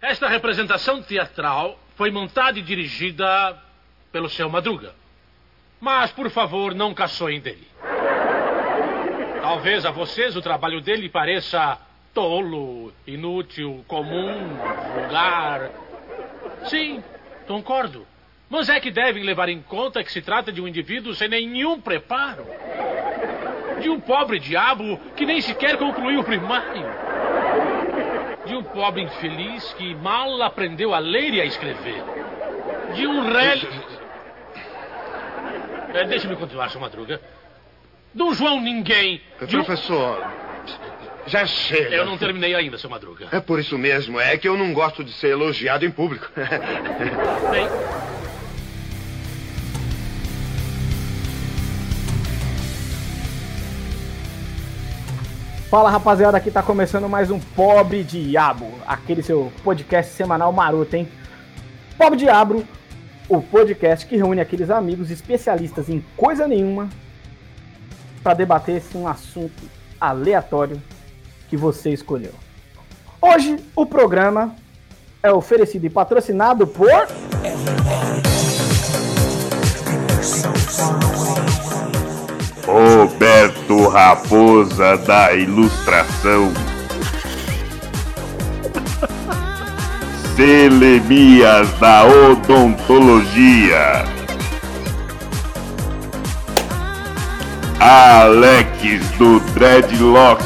Esta representação teatral foi montada e dirigida pelo seu Madruga. Mas, por favor, não caçoem dele. Talvez a vocês o trabalho dele pareça tolo, inútil, comum, vulgar. Sim, concordo. Mas é que devem levar em conta que se trata de um indivíduo sem nenhum preparo. De um pobre diabo que nem sequer concluiu o primário. De um pobre infeliz que mal aprendeu a ler e a escrever. De um rei. É, Deixa-me continuar, seu Madruga. De um João Ninguém. De um... Professor, já chega. Eu não terminei ainda, seu Madruga. É por isso mesmo, é que eu não gosto de ser elogiado em público. Bem, Fala rapaziada, aqui tá começando mais um Pobre Diabo, aquele seu podcast semanal maroto, hein? Pobre Diabo, o podcast que reúne aqueles amigos especialistas em coisa nenhuma para debater esse um assunto aleatório que você escolheu. Hoje o programa é oferecido e patrocinado por Roberto Raposa da Ilustração. Selemias da Odontologia. Alex do Dreadlock.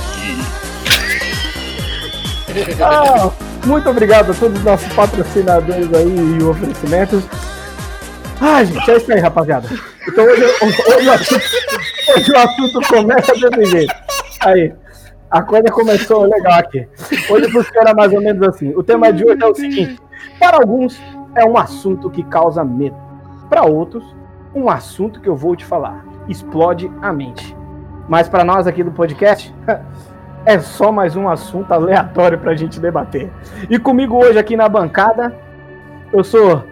Ah, muito obrigado a todos os nossos patrocinadores aí e oferecimentos. Ah, gente, é isso aí, rapaziada. Então hoje, hoje o, assunto, hoje o assunto começa desse jeito. Aí, a coisa começou legal aqui. Hoje funciona mais ou menos assim. O tema de hoje é o seguinte: para alguns é um assunto que causa medo. Para outros, um assunto que eu vou te falar explode a mente. Mas para nós aqui do podcast, é só mais um assunto aleatório pra gente debater. E comigo hoje aqui na bancada, eu sou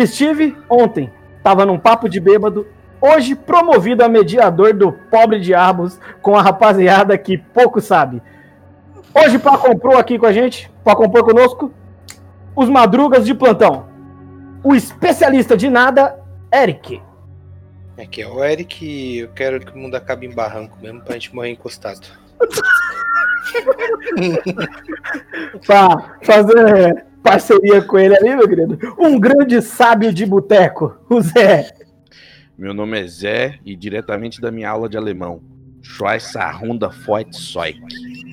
Steve, ontem tava num papo de bêbado, hoje promovido a mediador do Pobre Diabos com a rapaziada que pouco sabe. Hoje para comprou aqui com a gente, para compor conosco, os madrugas de plantão. O especialista de nada, Eric. Aqui é o Eric, eu quero que o mundo acabe em barranco mesmo pra gente morrer encostado. Pra fazer parceria com ele ali, meu querido. Um grande sábio de boteco, o Zé. Meu nome é Zé e diretamente da minha aula de alemão. Schweizerhunda Zeug.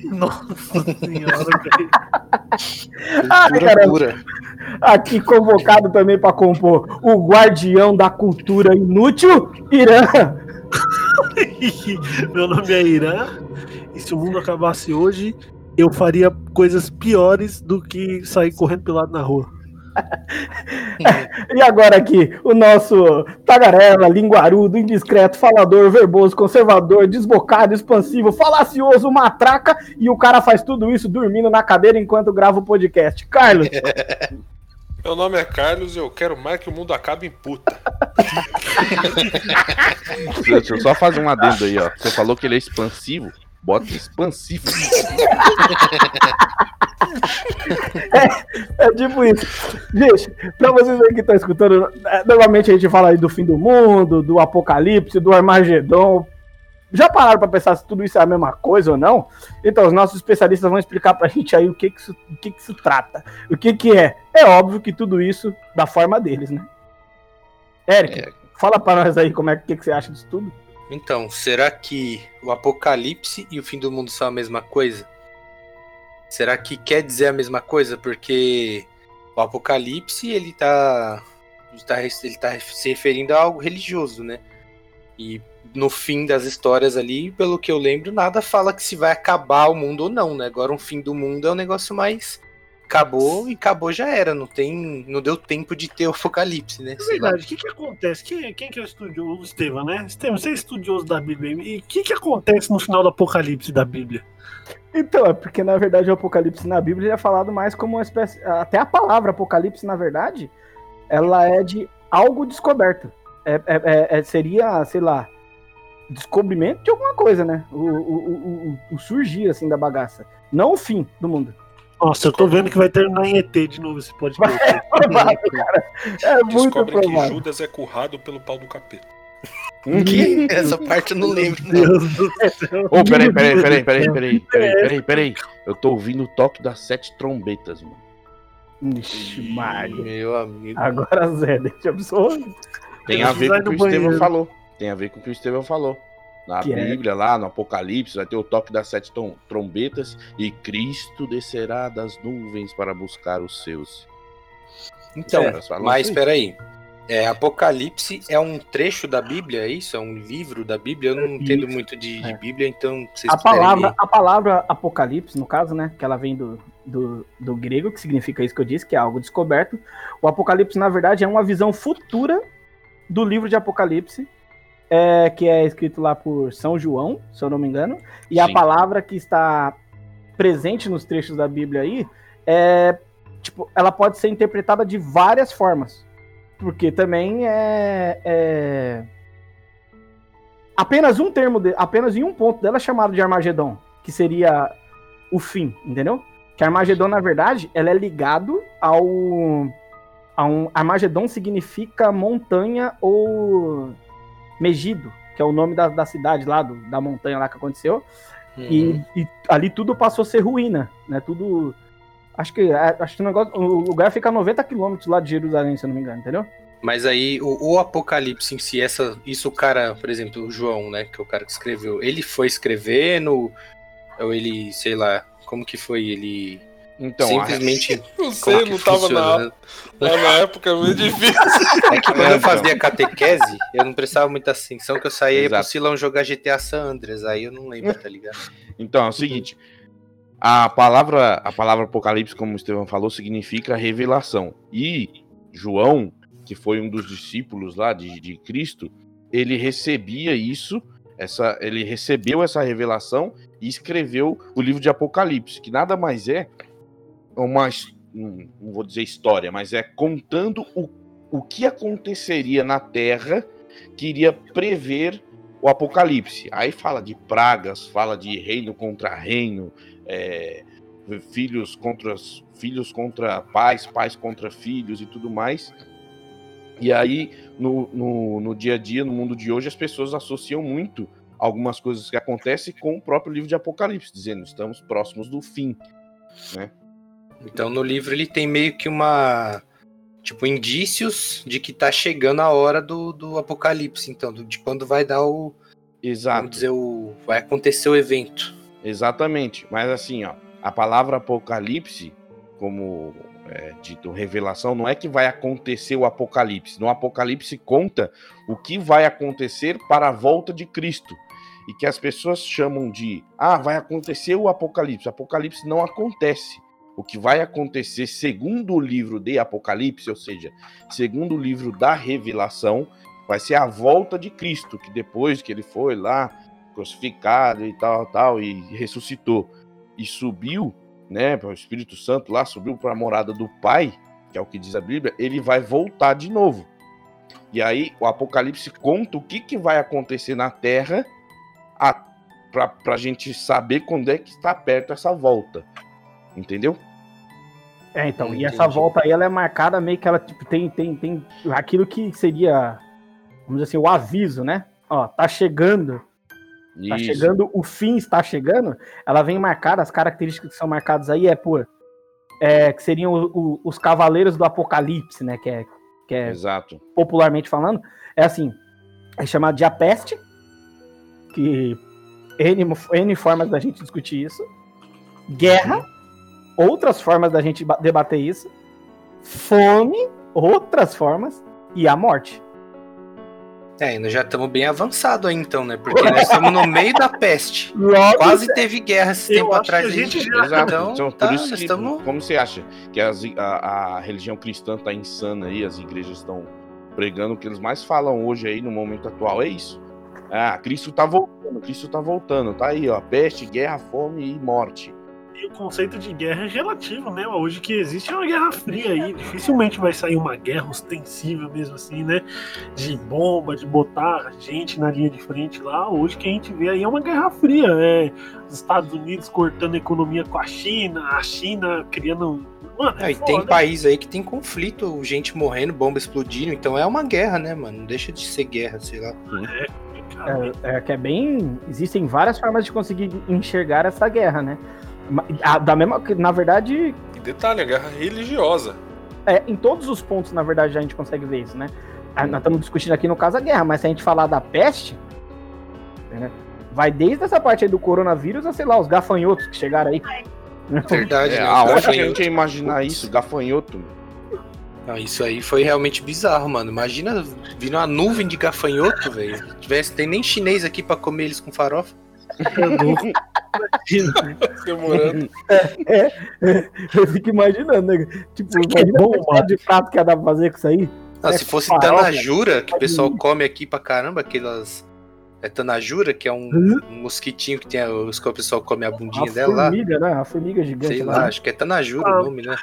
Nossa senhora, velho. Ah, pura. Aqui convocado também para compor o guardião da cultura inútil, Irã. Meu nome é Irã. E se o mundo acabasse hoje, eu faria coisas piores do que sair correndo pelado na rua. E agora aqui, o nosso tagarela, linguarudo, indiscreto, falador, verboso, conservador, desbocado, expansivo, falacioso, matraca, e o cara faz tudo isso dormindo na cadeira enquanto grava o podcast. Carlos, Meu nome é Carlos e eu quero mais que o mundo acabe em puta. Deixa eu só fazer um adendo aí, ó. Você falou que ele é expansivo. Bota expansivo. é tipo isso. Gente, pra vocês aí que estão escutando, é, normalmente a gente fala aí do fim do mundo, do apocalipse, do Armagedon. Já pararam pra pensar se tudo isso é a mesma coisa ou não? Então, os nossos especialistas vão explicar pra gente aí o que que isso, o que que isso trata. O que que é? É óbvio que tudo isso da forma deles, né? Eric, É. fala pra nós aí como é que, que você acha disso tudo. Então, será que o apocalipse e o fim do mundo são a mesma coisa? Será que quer dizer a mesma coisa? Porque o apocalipse ele tá, ele tá, ele tá se referindo a algo religioso, né? E no fim das histórias ali, pelo que eu lembro, nada fala que se vai acabar o mundo ou não, né? Agora um fim do mundo é um negócio mais acabou e acabou já era, não tem, não deu tempo de ter o apocalipse, né? É verdade, o que que acontece? Quem, quem que é o estudioso? O Estevam, né? Estevam, você é estudioso da Bíblia. E o que que acontece no final do apocalipse da Bíblia? Então, é porque na verdade o apocalipse na Bíblia é falado mais como uma espécie. Até a palavra apocalipse, na verdade, ela é de algo descoberto. É, é- é- é- seria, sei lá, descobrimento de alguma coisa, né? O, o- o- o- o surgir assim da bagaça. Não o fim do mundo. Nossa, eu tô vendo que vai terminar em ET de novo esse podcast. Provável, cara. É muito Descobrem que. Judas é currado pelo pau do capeta. Que? Essa parte eu não lembro, não. Deus do céu. Ô, peraí, peraí, peraí, peraí, peraí, peraí, peraí, peraí. Eu tô ouvindo o toque das sete trombetas, mano. Ixi, Maria. Meu amigo. Agora, Zé, deixa eu absorver. Tem a ver com o que o Estevão falou. Tem a ver com o que o Estevão falou. Na Que é? Bíblia, lá no Apocalipse, vai ter o toque das sete trombetas e Cristo descerá das nuvens para buscar os seus. Então, falam mas assim. peraí. É, Apocalipse é um trecho da Bíblia, é isso? É um livro da Bíblia? Eu não entendo muito de, de É. Bíblia, então vocês A palavra, a palavra apocalipse, no caso, né? Que ela vem do, do, do grego, que significa isso que eu disse, que é algo descoberto. O apocalipse, na verdade, é uma visão futura do livro de Apocalipse, é, que é escrito lá por São João, se eu não me engano. E a Sim. palavra que está presente nos trechos da Bíblia aí é tipo, ela pode ser interpretada de várias formas. Porque também é, é- apenas um termo, de, apenas em um ponto dela é chamado de Armagedon, que seria o fim, entendeu? Que Armagedon, na verdade, ela é ligado ao a um Armagedon significa montanha ou Megido, que é o nome da, da cidade lá, do- da montanha lá que aconteceu. Uhum. E, e ali tudo passou a ser ruína, né? Tudo. Acho que, é, acho que o, negócio, o lugar fica a 90 quilômetros lá de Jerusalém, se eu não me engano, entendeu? Mas aí, o, o Apocalipse em si, essa, isso o cara, por exemplo, o João, né, que é o cara que escreveu, ele foi escrevendo, ou ele, sei lá, como que foi? Ele Então, simplesmente... Não sei, que não tava funciona, na, né? lá na época, é meio difícil. É que quando É, eu fazia catequese, eu não prestava muita atenção, que eu saía Exato. pro Silão jogar GTA San Andreas, aí eu não lembro, tá ligado? Então, é o seguinte. A palavra, a palavra Apocalipse, como o Estevão falou, significa revelação. E João, que foi um dos discípulos lá de, de Cristo, ele recebia isso, essa, ele recebeu essa revelação e escreveu o livro de Apocalipse, que nada mais é uma, his- não vou dizer história, mas é contando o, o que aconteceria na Terra que iria prever o Apocalipse. Aí fala de pragas, fala de reino contra reino, é, filhos contra filhos contra pais, pais contra filhos e tudo mais. E aí, no, no, no dia a dia, no mundo de hoje, as pessoas associam muito algumas coisas que acontecem com o próprio livro de Apocalipse, dizendo estamos próximos do fim. Então no livro ele tem meio que uma. Tipo, indícios de que tá chegando a hora do, do apocalipse, então, de quando vai dar o. Exato. Vamos dizer, o. Vai acontecer o evento. Exatamente. Mas assim, ó, a palavra apocalipse, como é, dito revelação, não é que vai acontecer o apocalipse. No apocalipse conta o que vai acontecer para a volta de Cristo. E que as pessoas chamam de ah, vai acontecer o apocalipse. Apocalipse não acontece. O que vai acontecer segundo o livro de Apocalipse, ou seja, segundo o livro da revelação, vai ser a volta de Cristo, que depois que ele foi lá crucificado e tal, tal, e ressuscitou e subiu, né, o Espírito Santo lá, subiu para a morada do Pai, que é o que diz a Bíblia, ele vai voltar de novo. E aí o Apocalipse conta o que, que vai acontecer na Terra para a gente saber quando é que está perto essa volta. Entendeu? É, então, e Entendi. essa volta aí, ela é marcada meio que ela, tipo, tem, tem, tem aquilo que seria, vamos dizer assim, o aviso, né? Ó, tá chegando, tá Isso. chegando, o fim está chegando, ela vem marcada, as características que são marcadas aí é por, é, que seriam o- o- os cavaleiros do apocalipse, né? Que é, que é Exato. popularmente falando, é assim, é chamado de a peste, que N, N formas da gente discutir isso, guerra, outras formas da gente ba- debater isso, fome, outras formas, e a morte. É, nós já estamos bem avançados aí então, né? Porque nós estamos no meio da peste. Logo, Quase teve guerra esse Eu tempo atrás. a gente já- Exato. Então, Então, tá, por isso que, estamos. como você acha que as- a, a religião cristã tá insana aí, as igrejas estão pregando o que eles mais falam hoje aí no momento atual é isso. Ah, Cristo tá voltando, Cristo tá voltando, tá aí, ó, peste, guerra, fome e morte. E o conceito de guerra é relativo, né? Hoje que existe é uma guerra fria aí. Dificilmente vai sair uma guerra ostensiva mesmo assim, né? De bomba, de botar gente na linha de frente lá. Hoje que a gente vê aí é uma guerra fria. É os Estados Unidos cortando a economia com a China, a China criando. Mano, é Ah, e foda. tem país aí que tem conflito, gente morrendo, bomba explodindo, então é uma guerra, né, mano? Não deixa de ser guerra, sei lá. Cara, É, é que é bem. Existem várias formas de conseguir enxergar essa guerra, né? Da mesma. Na verdade, E detalhe, a guerra religiosa. é, em todos os pontos, na verdade, a gente consegue ver isso, né? Ah, Nós estamos discutindo aqui no caso a guerra, mas se a gente falar da peste, né, vai desde essa parte aí do coronavírus a, sei lá, os gafanhotos que chegaram aí. Verdade, É, né? aonde que a gente ia imaginar isso? Gafanhoto. Não, isso aí foi realmente bizarro, mano. Imagina vindo uma nuvem de gafanhoto, velho. Se Tivesse, tem nem chinês aqui pra comer eles com farofa. é. Demorando. Eu fico imaginando, né? Tipo, Isso aqui é imagina bom, a mano. de prato que ia dar pra fazer com isso aí. Não, É, se fosse farofa, tanajura, que o pessoal come aqui pra caramba, aquelas. É tanajura, que é um, Hum? um mosquitinho que tem a- os que o pessoal come a A bundinha dela lá. formiga, né? A formiga gigante Sei lá. lá, acho que é tanajura Ah. o nome, né?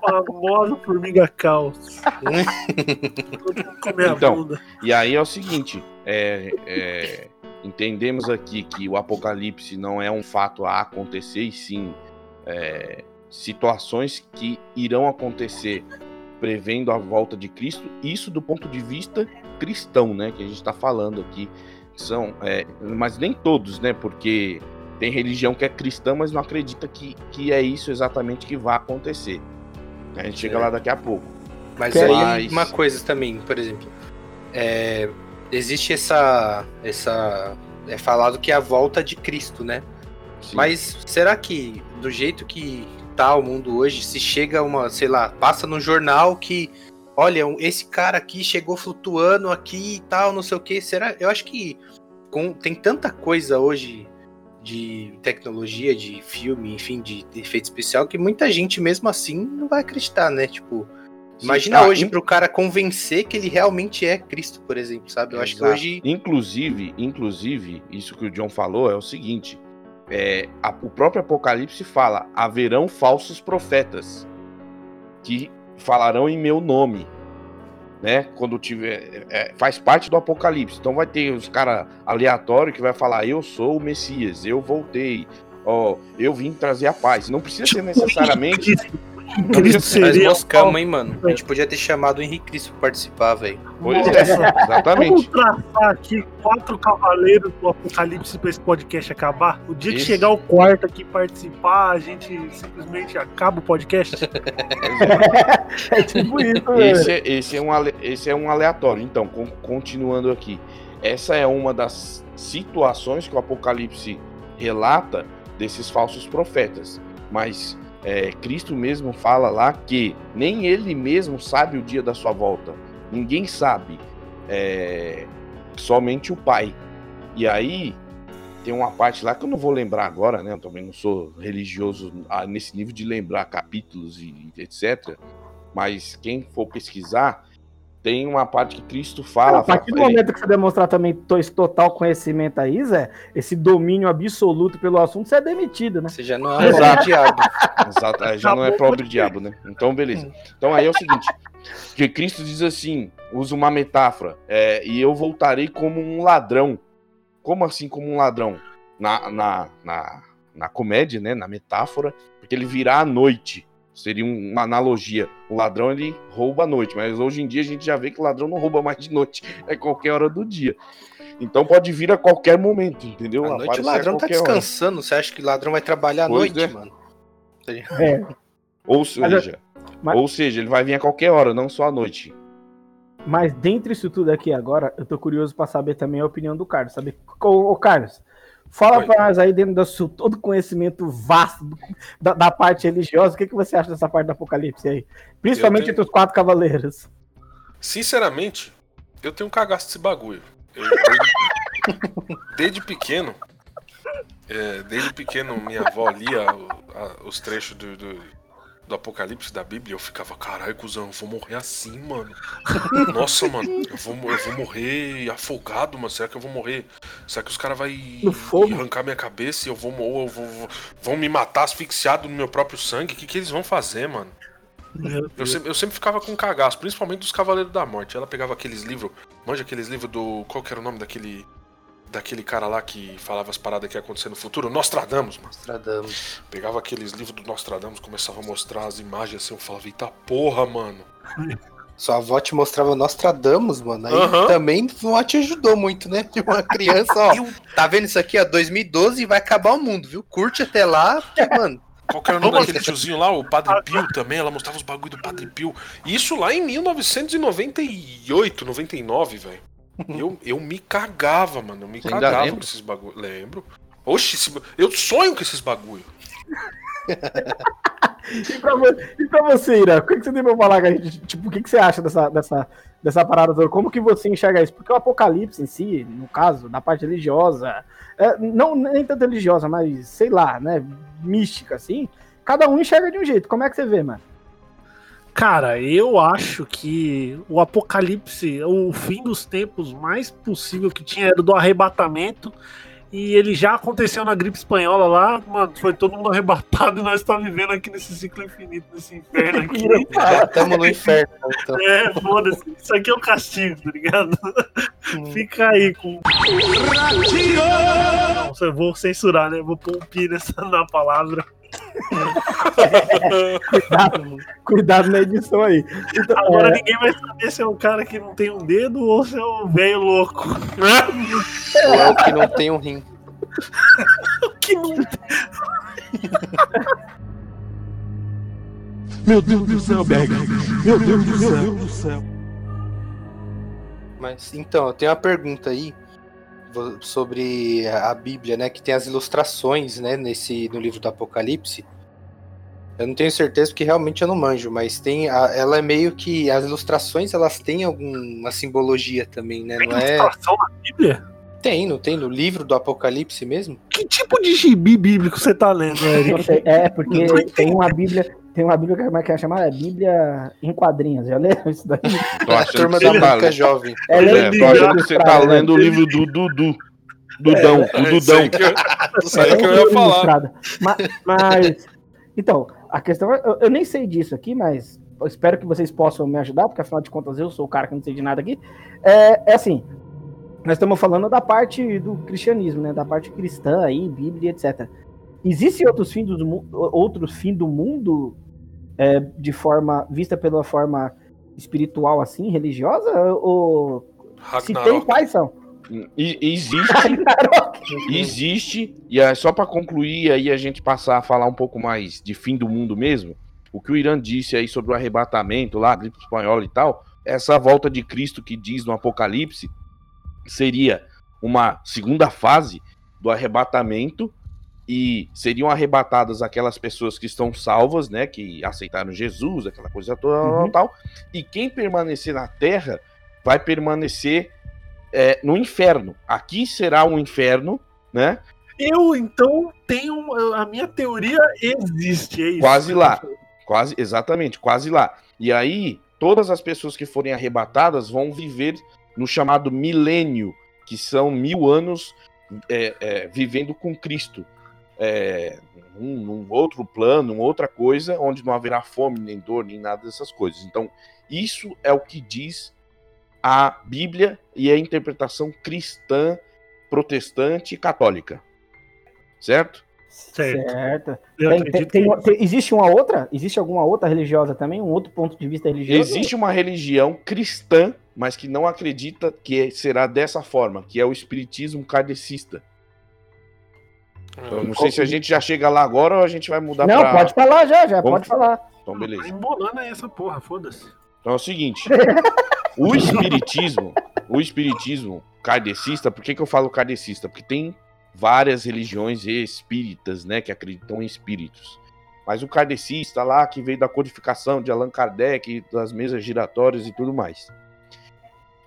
famosa formiga caos. Comer a Então. bunda. E aí é o seguinte, é, é, entendemos aqui que o apocalipse não é um fato a acontecer, e sim é, situações que irão acontecer prevendo a volta de Cristo, isso do ponto de vista cristão, né, que a gente está falando aqui, são, é, mas nem todos, né, porque tem religião que é cristã, mas não acredita que, que é isso exatamente que vai acontecer. A gente chega É. lá daqui a pouco. Mas Que aí uma coisa também, por exemplo, é, existe essa, essa, é falado que é a volta de Cristo, né? Sim. Mas será que do jeito que tá o mundo hoje, se chega uma, sei lá, passa no jornal que, olha, esse cara aqui chegou flutuando aqui e tal, não sei o que, será? Eu acho que com, tem tanta coisa hoje de tecnologia, de filme, enfim, de, de efeito especial que muita gente mesmo assim não vai acreditar, né? Tipo. Imagina Ah, hoje in- pro cara convencer que ele realmente é Cristo, por exemplo, sabe? Eu acho que Exato. hoje Inclusive, inclusive, isso que o John falou é o seguinte: é, a- o próprio Apocalipse fala: haverão falsos profetas que falarão em meu nome. Né? Quando tiver. é, faz parte do Apocalipse. Então vai ter os caras aleatórios que vai falar: Eu sou o Messias, eu voltei, ó, eu vim trazer a paz. Não precisa ser necessariamente. Cristo Mas seria. moscamos, hein, mano? A gente podia ter chamado o Henrique Cristo pra participar, velho. Pois é, Vamos exatamente. traçar aqui quatro cavaleiros do Apocalipse pra esse podcast acabar. O dia que Isso. chegar o quarto aqui participar, a gente simplesmente acaba o podcast. É tipo isso. Esse é, esse, é um, ale- esse é um aleatório. Então, con- continuando aqui. Essa é uma das situações que o Apocalipse relata desses falsos profetas. Mas é, Cristo mesmo fala lá que nem ele mesmo sabe o dia da sua volta. Ninguém sabe. É, somente o Pai. E aí tem uma parte lá que eu não vou lembrar agora, né? Eu também não sou religioso ah, nesse nível de lembrar capítulos e etc. Mas quem for pesquisar, tem uma parte que Cristo fala. a partir do ele- momento que você demonstrar também esse total conhecimento aí, Zé, esse domínio absoluto pelo assunto, você é demitido, né? Você já não é Exato. o diabo. Exato, aí já não é próprio diabo, né? Então, beleza. Então aí é o seguinte: que Cristo diz assim, usa uma metáfora, é, e eu voltarei como um ladrão. Como assim como um ladrão? Na, na, na, na comédia, né? Na metáfora, porque ele virá à noite. Seria um- uma analogia. O ladrão ele rouba à noite, mas hoje em dia a gente já vê que o ladrão não rouba mais de noite, é qualquer hora do dia. Então pode vir a qualquer momento, entendeu? À noite o ladrão tá qualquer hora. descansando. Você acha que o ladrão vai trabalhar à Pois noite, é. mano? É. Ou seja, mas- ou seja, ele vai vir a qualquer hora, não só à noite. Mas dentre isso tudo aqui agora, eu tô curioso pra saber também a opinião do Carlos. Saber, ô, ô, Carlos, fala pra nós aí, dentro do seu todo conhecimento vasto da, da parte religiosa, o que, que você acha dessa parte do Apocalipse aí? Principalmente tenho- entre os quatro cavaleiros. Sinceramente, eu tenho um cagaço desse bagulho. Eu- desde, desde pequeno, é, desde pequeno, minha avó lia os trechos do, do, do Apocalipse da Bíblia, eu ficava, caralho, cuzão, eu vou morrer assim, mano. Nossa, mano, eu vou, eu vou morrer afogado, mano. Será que eu vou morrer? Será que os caras vão arrancar minha cabeça e eu vou, ou eu vou, vão me matar asfixiado no meu próprio sangue? O que, que eles vão fazer, mano? Eu sempre, eu sempre ficava com cagaço, principalmente dos Cavaleiros da Morte. Ela pegava aqueles livros, manja aqueles livros do. Qual que era o nome daquele. Daquele cara lá que falava as paradas que ia acontecer no futuro? Nostradamus, mano. Nostradamus. Pegava aqueles livros do Nostradamus, começava a mostrar as imagens assim, eu falava, eita porra, mano. Sua avó te mostrava Nostradamus, mano. Aí Aham. também não te ajudou muito, né? De uma criança, ó. Tá vendo isso aqui, ó? 2012 vai acabar o mundo, viu? Curte até lá, porque, mano. Qual que era o nome daquele tiozinho lá? O Padre Pio também, ela mostrava os bagulho do Padre Pio. Isso lá em 1998, 99, velho. Eu, eu me cagava, mano. Eu me Você cagava com esses bagulho. Lembro. Oxi, esse- eu sonho com esses bagulho. E pra, e pra você, Ira, o que, que você tem pra falar com a gente? Tipo, o que, que você acha dessa, dessa, dessa parada toda? Como que você enxerga isso? Porque o Apocalipse em si, no caso, da parte religiosa, é, não nem tanto religiosa, mas sei lá, né, mística, assim, cada um enxerga de um jeito. Como é que você vê, mano? Cara, eu acho que o apocalipse, o fim dos tempos mais possível que tinha era do arrebatamento. E ele já aconteceu na gripe espanhola lá, mano, foi todo mundo arrebatado e nós estamos vivendo aqui nesse ciclo infinito, nesse inferno aqui. Estamos no inferno, então. É, foda-se. Isso aqui é o castigo, tá ligado? Fica aí com. Não, eu vou censurar, né? Vou pôr um pi nessa, na palavra. Cuidado, cuidado na edição aí. Então, Agora é, ninguém vai saber se é o cara que não tem um dedo ou se é o velho louco. Ou é o que não tem um rim. Que não Meu Deus do céu, Berg. Meu Deus do céu. Mas então, eu tenho uma pergunta aí sobre a Bíblia, né? Que tem as ilustrações, né? Nesse, no livro do Apocalipse. Eu não tenho certeza porque realmente eu não manjo, mas tem. a- ela é meio que. As ilustrações elas têm alguma simbologia também, né? tem Não é. ilustração na Bíblia? Tem, não tem no livro do Apocalipse mesmo? Que tipo de gibi bíblico você tá lendo, Eric? é, porque tem uma Bíblia, tem uma Bíblia, como é que é chamada? Bíblia em quadrinhos, já leu isso daí? Tô A achando turma que da tá jovem. Ela É, tô achando que você tá lendo o livro do Dudu. Dudão, o É isso Dudão. aí que eu, isso aí que eu É, ia falar. ilustrada. Ma- Mas, então, a questão é, eu, eu nem sei disso aqui, mas eu espero que vocês possam me ajudar, porque afinal de contas eu sou o cara que não sei de nada aqui. É, é assim, nós estamos falando da parte do cristianismo, né? Da parte cristã aí, Bíblia, etc. Existem outros fins do, outros fim do mundo é, de forma vista pela forma espiritual assim, religiosa? Ou se tem, quais são? E- Existe, existe, e é só pra concluir aí a gente passar a falar um pouco mais de fim do mundo mesmo, o que o Irã disse aí sobre o arrebatamento lá, gripe espanhola e tal, essa volta de Cristo que diz no Apocalipse seria uma segunda fase do arrebatamento e seriam arrebatadas aquelas pessoas que estão salvas, né, que aceitaram Jesus, aquela coisa toda, Uhum. tal, e quem permanecer na terra vai permanecer é, no inferno. Aqui será um inferno, né? Eu, então, tenho. A minha teoria existe, é isso. Quase lá. Quase, exatamente, quase lá. E aí, todas as pessoas que forem arrebatadas vão viver no chamado milênio, que são mil anos é, é, vivendo com Cristo. É, num, num outro plano, uma outra coisa, onde não haverá fome, nem dor, nem nada dessas coisas. Então, isso é o que diz a Bíblia e a interpretação cristã, protestante e católica. Certo? Certo. Certo. Tem- tem- tem- existe uma outra? Existe alguma outra religiosa também? Um outro ponto de vista religioso? Existe uma religião cristã, mas que não acredita que será dessa forma, que é o espiritismo kardecista. Eu não sei se a gente já chega lá agora ou a gente vai mudar Não, pra... pode falar já, já, Vamos- pode falar. Então, Tá beleza. embolando aí essa porra, foda-se. Então é o seguinte, o espiritismo, o espiritismo kardecista, por que, que eu falo kardecista? Porque tem várias religiões espíritas, né, que acreditam em espíritos. Mas o kardecista lá, que veio da codificação de Allan Kardec, das mesas giratórias e tudo mais,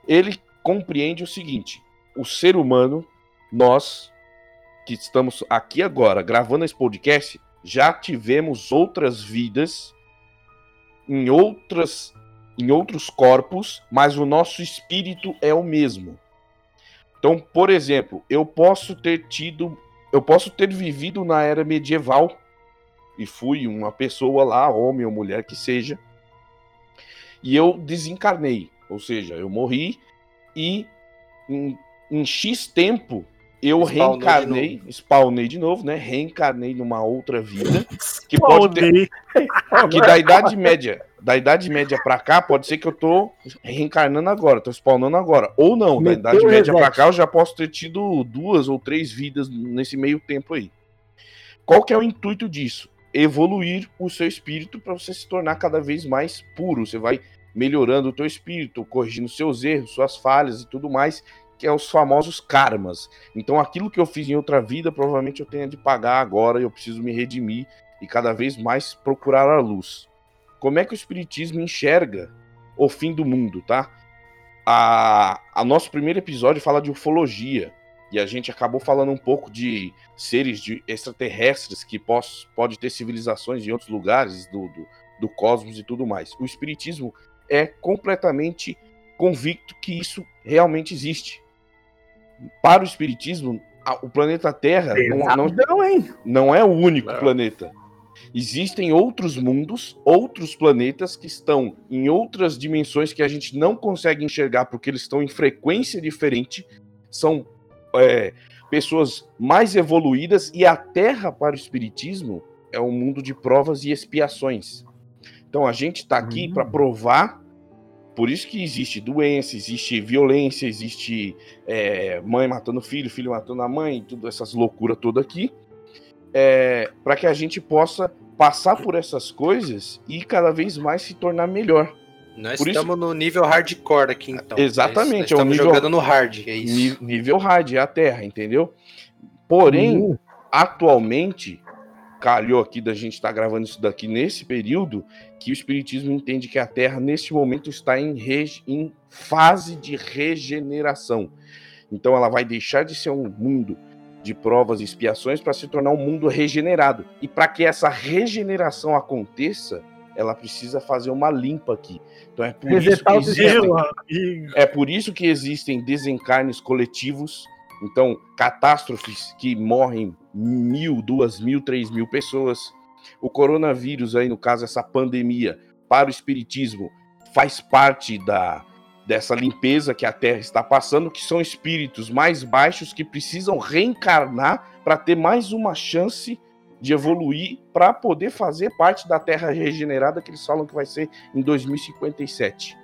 ele compreende o seguinte: o ser humano, nós que estamos aqui agora gravando esse podcast, já tivemos outras vidas em outras em outros corpos, mas o nosso espírito é o mesmo. Então, por exemplo, eu posso ter tido, eu posso ter vivido na era medieval e fui uma pessoa lá, homem ou mulher que seja, e eu desencarnei, ou seja, eu morri e em, em X tempo eu Spawnou reencarnei, spawnei de novo, né? Reencarnei numa outra vida que pode ter, que da idade média, da idade média pra cá, pode ser que eu tô reencarnando agora, tô spawnando agora. Ou não, da Meteu idade o média pra cá eu já posso ter tido duas ou três vidas nesse meio tempo aí. Qual que é o intuito disso? Evoluir o seu espírito para você se tornar cada vez mais puro. Você vai melhorando o teu espírito, corrigindo seus erros, suas falhas e tudo mais, que é os famosos karmas. Então aquilo que eu fiz em outra vida, provavelmente eu tenha de pagar agora, e eu preciso me redimir e cada vez mais procurar a luz. Como é que o espiritismo enxerga o fim do mundo, tá? A, a nosso primeiro episódio fala de ufologia e a gente acabou falando um pouco de seres de extraterrestres que pos, pode ter civilizações em outros lugares do, do, do cosmos e tudo mais. O espiritismo é completamente convicto que isso realmente existe. Para o espiritismo, a- o planeta Terra não, não, hein? não é o único Não. planeta. Existem outros mundos, outros planetas que estão em outras dimensões que a gente não consegue enxergar porque eles estão em frequência diferente. São é, pessoas mais evoluídas e a Terra para o Espiritismo é um mundo de provas e expiações. Então a gente está aqui Hum. para provar. Por isso que existe doença, existe violência, existe é, mãe matando filho, filho matando a mãe, tudo essas loucuras todas aqui é, para que a gente possa passar por essas coisas e cada vez mais se tornar melhor. Nós Por isso- estamos no nível hardcore aqui, então. Exatamente, Nós é estamos nível- jogando no hard, é isso. Nível hard, é a Terra, entendeu? Porém, Hum. atualmente, calhou aqui da gente estar gravando isso daqui nesse período, que o Espiritismo entende que a Terra, neste momento, está em, rege- em fase de regeneração. Então, ela vai deixar de ser um mundo de provas e expiações para se tornar um mundo regenerado. E para que essa regeneração aconteça, ela precisa fazer uma limpa aqui. Então, é por isso que existem, é por isso que existem desencarnes coletivos, então catástrofes que morrem mil, duas mil, três mil pessoas. O coronavírus aí, no caso, essa pandemia, para o espiritismo, faz parte da dessa limpeza que a Terra está passando, que são espíritos mais baixos que precisam reencarnar para ter mais uma chance de evoluir para poder fazer parte da Terra regenerada que eles falam que vai ser em 2057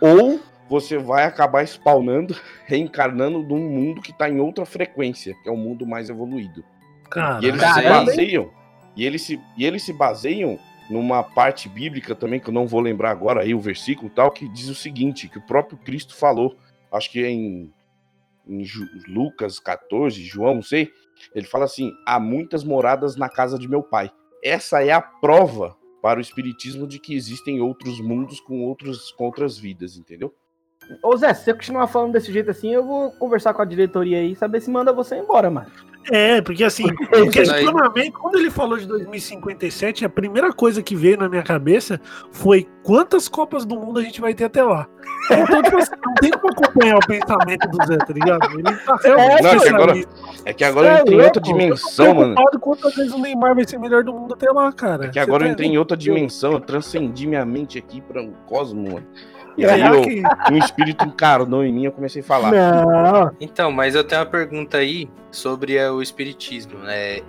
ou você vai acabar spawnando, reencarnando num mundo que está em outra frequência, que é um mundo mais evoluído. Cara, E eles Caramba, se baseiam, e eles se, e eles se baseiam numa parte bíblica também, que eu não vou lembrar agora aí o versículo tal, que diz o seguinte, que o próprio Cristo falou, acho que é em, em Lucas 14, João, não sei, ele fala assim, há muitas moradas na casa de meu pai. Essa é a prova para o espiritismo de que existem outros mundos com, outros, com outras vidas, entendeu? Ô Zé, se você continuar falando desse jeito assim, eu vou conversar com a diretoria aí e saber se manda você embora, mano. É, porque assim, o questionamento, quando ele falou de 2057, a primeira coisa que veio na minha cabeça foi quantas Copas do Mundo a gente vai ter até lá. Então, tipo assim, não tem como acompanhar o pensamento do Zé, tá ligado? Ele tá realmente Não, é que agora-. É que agora Cê eu é entrei em outra dimensão, Eu tô mano. preocupado quantas vezes o Neymar vai ser melhor do mundo até lá, cara. É que agora Você eu entrei em tá- outra dimensão, eu transcendi minha mente aqui para o cosmo, mano. E É, aí eu, que- um espírito encarnou em mim eu comecei a falar. Não, Então, mas eu tenho uma pergunta aí sobre é, o espiritismo, né?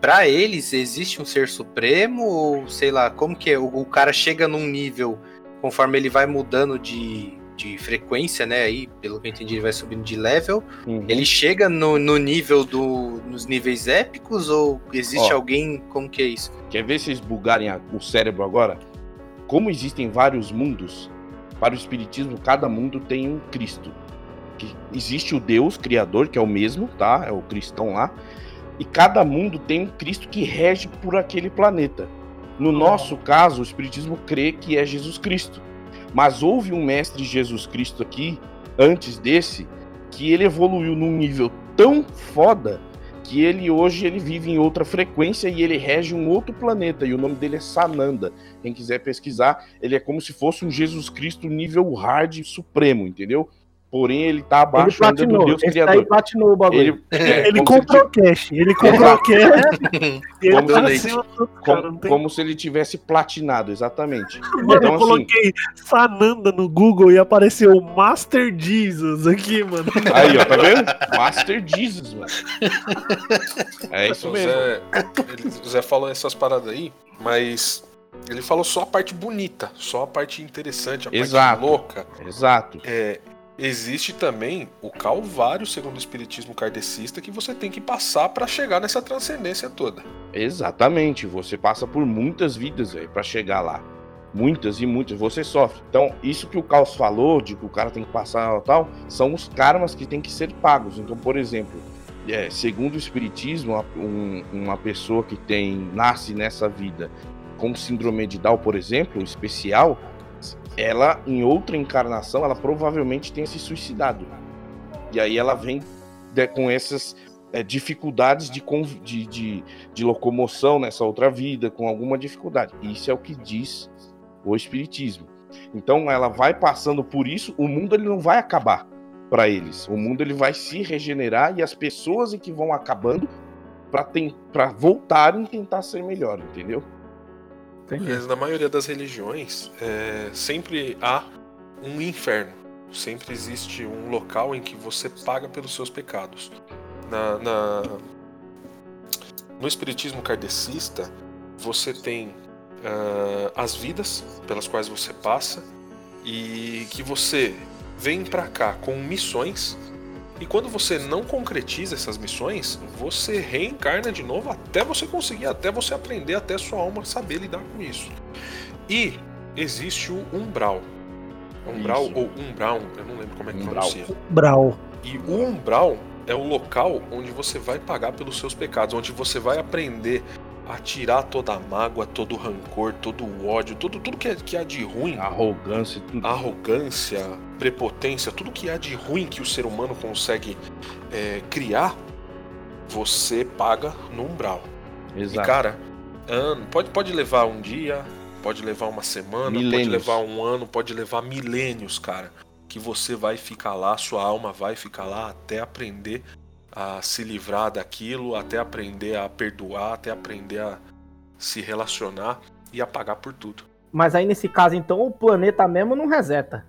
Pra eles, existe um ser supremo ou, sei lá, como que é? O, o cara chega num nível, conforme ele vai mudando de, de frequência, né? Aí, pelo que eu entendi, ele vai subindo de level. Uhum. Ele chega no, no nível do, nos níveis épicos ou existe Ó. alguém, como que é isso? Quer ver vocês bugarem a- o cérebro agora? Como existem vários mundos, para o espiritismo, cada mundo tem um Cristo. Que existe o Deus criador, que é o mesmo, tá? É o cristão lá. E cada mundo tem um Cristo que rege por aquele planeta. No nosso caso, o espiritismo crê que é Jesus Cristo. Mas houve um mestre Jesus Cristo aqui, antes desse, que ele evoluiu num nível tão foda que ele hoje ele vive em outra frequência e ele rege um outro planeta e o nome dele é Sananda. Quem quiser pesquisar, ele é como se fosse um Jesus Cristo nível hard supremo, entendeu? Porém, ele tá Ele abaixo ainda do platinou. Deus Esse criador. daí platinou o bagulho. Ele, é, Ele como se comprou cash, ele comprou cash ele Como tá do como, cara, não tem como se ele tivesse platinado, exatamente. Mano, Então, eu assim- coloquei Sananda no Google e apareceu Master Jesus aqui, mano. Aí, ó, tá vendo? Master Jesus, mano. É isso O mesmo. Zé, ele- o Zé falou essas paradas aí, mas ele falou só a parte bonita, só a parte interessante, a Exato. parte louca. Exato. É, existe também o calvário, segundo o espiritismo kardecista, que você tem que passar pra chegar nessa transcendência toda. Exatamente. Você passa por muitas vidas, pra chegar lá. Muitas e muitas. Você sofre. Então, isso que o Caos falou, de que o cara tem que passar tal, são os karmas que tem que ser pagos. Então, por exemplo, é, segundo o espiritismo, um- uma pessoa que tem nasce nessa vida com síndrome de Down, por exemplo, especial, ela em outra encarnação, ela provavelmente tenha se suicidado. E aí ela vem de- com essas é, dificuldades de, de, de, de locomoção nessa outra vida, com alguma dificuldade. Isso é o que diz o espiritismo. Então ela vai passando por isso, o mundo ele não vai acabar para eles. O mundo ele vai se regenerar e as pessoas é que vão acabando para voltarem tentar ser melhor, entendeu? Na maioria das religiões, é, sempre há um inferno. Sempre existe um local em que você paga pelos seus pecados. Na, na- No espiritismo kardecista, você tem ah, as vidas pelas quais você passa e que você vem pra cá com missões e quando você não concretiza essas missões, você reencarna de novo até você conseguir, até você aprender, até sua alma saber lidar com isso. E existe o umbral. Umbral Isso. ou umbral, eu não lembro como é que Umbral. pronuncia. Brau. E o umbral é o local onde você vai pagar pelos seus pecados, onde você vai aprender a tirar toda a mágoa, todo o rancor, todo o ódio, tudo, tudo que, é, que há de ruim Arrogância e tudo. arrogância, prepotência, tudo que há de ruim que o ser humano consegue é, criar, você paga no umbral. E Exato. cara, ano, pode, pode levar um dia, pode levar uma semana, pode Milênios. levar um ano, pode levar milênios, cara. Que você vai ficar lá, sua alma vai ficar lá até aprender a se livrar daquilo, até aprender a perdoar, até aprender a se relacionar e a pagar por tudo. Mas aí nesse caso, então, o planeta mesmo não reseta.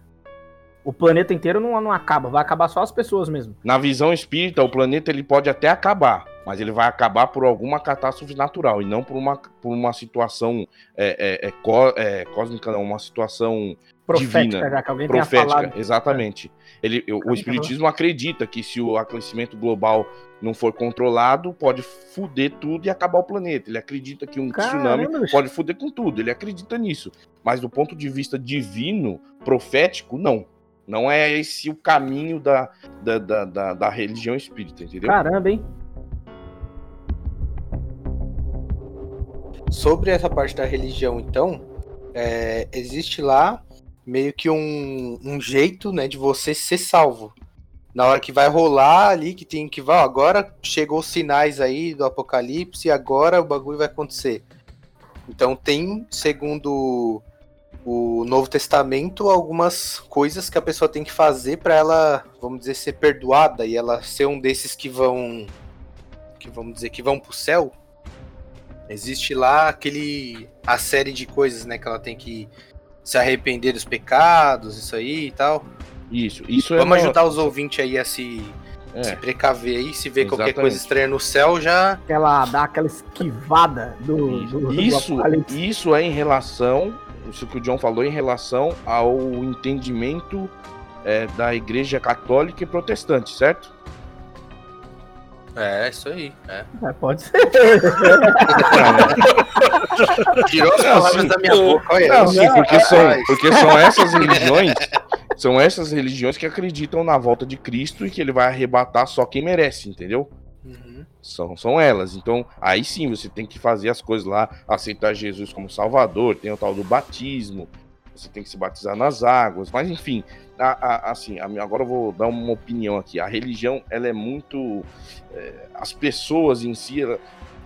O planeta inteiro não, não acaba, vai acabar só as pessoas mesmo. Na visão espírita, o planeta ele pode até acabar, mas ele vai acabar por alguma catástrofe natural e não por uma, por uma situação é, é, é, é, cósmica, não, uma situação Profética, divina, já que alguém tenha profética. falado. Exatamente. Ele, o- o espiritismo acredita que se o aquecimento global não for controlado, pode fuder tudo e acabar o planeta. Ele acredita que um Caramba, tsunami pode fuder com tudo. Ele acredita nisso. Mas do ponto de vista divino, profético, não. Não é esse o caminho da, da, da, da, da religião espírita, entendeu? Caramba, hein? Sobre essa parte da religião, então, é, existe lá meio que um, um jeito, né, de você ser salvo. Na hora que vai rolar ali, que tem que ó, agora chegou os sinais aí do apocalipse, agora o bagulho vai acontecer. Então tem, segundo o Novo Testamento, algumas coisas que a pessoa tem que fazer para ela, vamos dizer, ser perdoada e ela ser um desses que vão que vamos dizer que vão pro céu. Existe lá aquele a série de coisas, né, que ela tem que se arrepender dos pecados, isso aí e tal. Isso, isso Vamos é. uma- ajudar os ouvintes aí a se, É. se precaver aí, se ver qualquer coisa estranha no céu, já Aquela, dá aquela esquivada do, do, do Isso, isso é em relação, isso que o John falou, em relação ao entendimento é, da igreja católica e protestante, certo? É isso aí. É. É, pode ser. Tirou as Não, palavras da minha boca, olha. Não, sim, porque são, rapaz. porque são essas religiões, são essas religiões que acreditam na volta de Cristo e que ele vai arrebatar só quem merece, entendeu? Uhum. São, são elas. Então, aí sim você tem que fazer as coisas lá, aceitar Jesus como Salvador, tem o tal do batismo, você tem que se batizar nas águas, mas enfim, a, a, assim, a, agora eu vou dar uma opinião aqui. A religião, ela é muito. É, as pessoas em si, ela,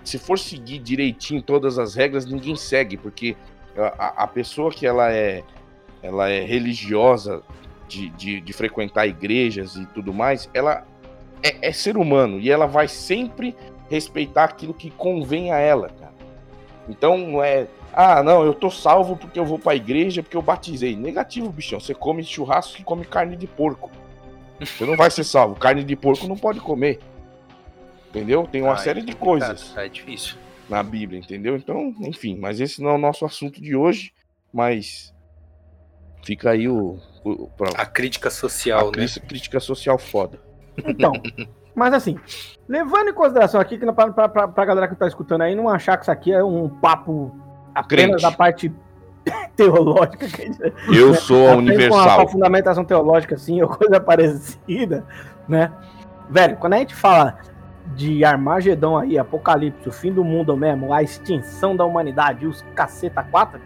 se for seguir direitinho todas as regras, ninguém segue, porque a, pessoa que ela é, ela é religiosa de, de, de frequentar igrejas e tudo mais, ela é, é ser humano e ela vai sempre respeitar aquilo que convém a ela, cara. Então não é, ah, não, eu tô salvo porque eu vou pra igreja, porque eu batizei. Negativo, bichão. Você come churrasco e come carne de porco. Você não vai ser salvo. Carne de porco não pode comer. Entendeu? Tem uma ah, série é de coisas. É difícil. Na Bíblia, entendeu? Então, enfim, mas esse não é o nosso assunto de hoje. Mas fica aí o. o pra... a crítica social, a né? Crítica social foda. Então, mas assim, levando em consideração aqui, que pra, pra, pra, pra galera que tá escutando aí, não achar que isso aqui é um papo apenas da parte teológica. Eu sou a universal. Com a fundamentação teológica, assim, ou coisa parecida, né? Velho, quando a gente fala de Armagedon aí, Apocalipse, o fim do mundo mesmo, a extinção da humanidade, os caceta quatro,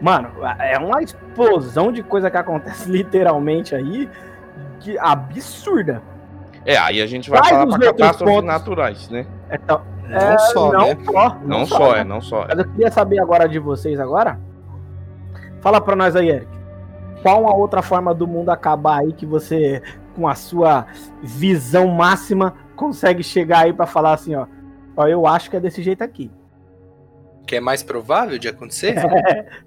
mano, é uma explosão de coisa que acontece literalmente aí, que absurda. É, aí a gente vai falar pra catástrofes pontos. naturais, né? Então, não é, só, não né? Só, não, não só, só né? é, não só. Mas eu queria saber agora de vocês agora. Fala pra nós aí, Eric. Qual a outra forma do mundo acabar aí que você, com a sua visão máxima, consegue chegar aí para falar assim, ó, ó, eu acho que é desse jeito aqui. Que é mais provável de acontecer?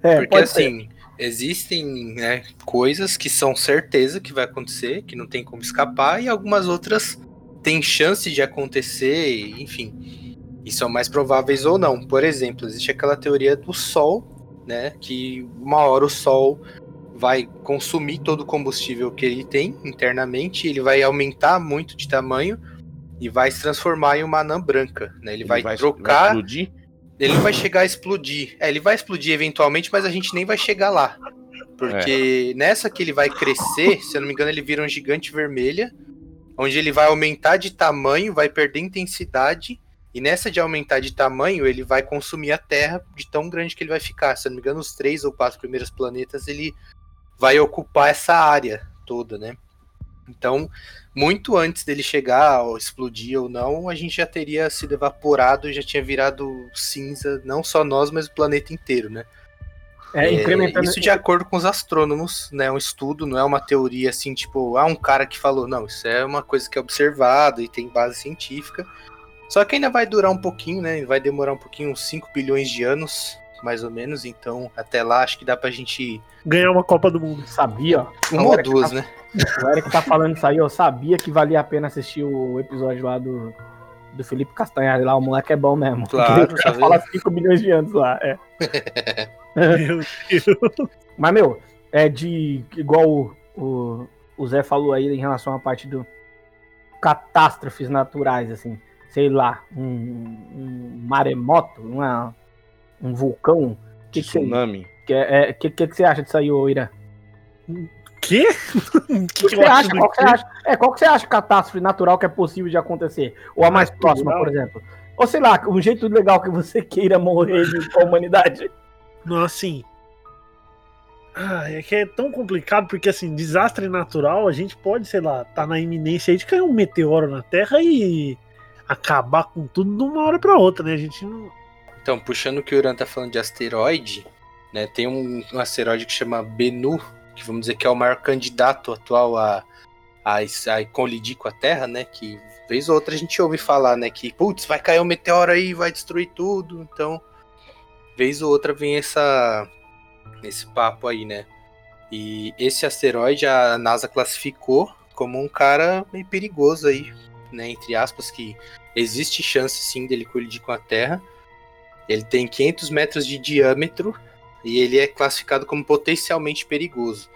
É, é, Porque assim, ser. existem né, coisas que são certeza que vai acontecer, que não tem como escapar, e algumas outras têm chance de acontecer, enfim, e são mais prováveis ou não. Por exemplo, existe aquela teoria do Sol, né, que uma hora o Sol vai consumir todo o combustível que ele tem internamente, ele vai aumentar muito de tamanho e vai se transformar em uma anã branca, né? Ele, ele vai, vai, trocar. Vai explodir? Ele vai chegar a explodir. É, ele vai explodir eventualmente, mas a gente nem vai chegar lá. Porque é. nessa que ele vai crescer, se eu não me engano, ele vira um gigante vermelha, onde ele vai aumentar de tamanho, vai perder intensidade, e nessa de aumentar de tamanho, ele vai consumir a Terra de tão grande que ele vai ficar. Se eu não me engano, os três ou quatro primeiros planetas ele vai ocupar essa área toda, né? Então, muito antes dele chegar, ou explodir ou não, a gente já teria sido evaporado já tinha virado cinza, não só nós, mas o planeta inteiro, né? É, incrementando... É, isso de acordo com os astrônomos, né? Um estudo, não é uma teoria assim, tipo, ah, um cara que falou, não, isso é uma coisa que é observada e tem base científica. Só que ainda vai durar um pouquinho, né? Vai demorar um pouquinho, uns 5 bilhões de anos, mais ou menos. Então, até lá, acho que dá pra gente. Ganhar uma Copa do Mundo. Sabia, ó. Uma ou duas, tá... né? O Eric tá falando isso aí, eu sabia que valia a pena assistir o episódio lá do, do Felipe Castanhari lá, o moleque é bom mesmo. Claro, já fala 5 milhões de anos lá, é. meu Deus. Mas, meu, é de. Igual o, o, o Zé falou aí em relação à parte do catástrofes naturais, assim. Sei lá, um, um maremoto, uma, um vulcão. Que Tsunami. Que, é, que, que, que, você acha disso aí, Ira? Quê? que, que você acha? Qual você acha? É, qual que você acha catástrofe natural que é possível de acontecer? Ou a mais próxima, por exemplo? Ou sei lá, um jeito legal que você queira morrer com a humanidade. Não, assim. Ah, é que é tão complicado porque, assim, desastre natural, a gente pode, sei lá, tá na iminência aí de cair um meteoro na Terra e acabar com tudo de uma hora para outra, né? A gente não. Então, puxando o que o Uran tá falando de asteroide, né? Tem um, um asteroide que chama Bennu, que vamos dizer que é o maior candidato atual a, a, a colidir com a Terra, né? Que vez ou outra a gente ouve falar, né? Que, putz, vai cair um meteoro aí, vai destruir tudo. Então, vez ou outra vem essa, esse papo aí, né? E esse asteroide a NASA classificou como um cara meio perigoso aí, né? Entre aspas, que existe chance sim dele colidir com a Terra. Ele tem 500 metros de diâmetro e ele é classificado como potencialmente perigoso.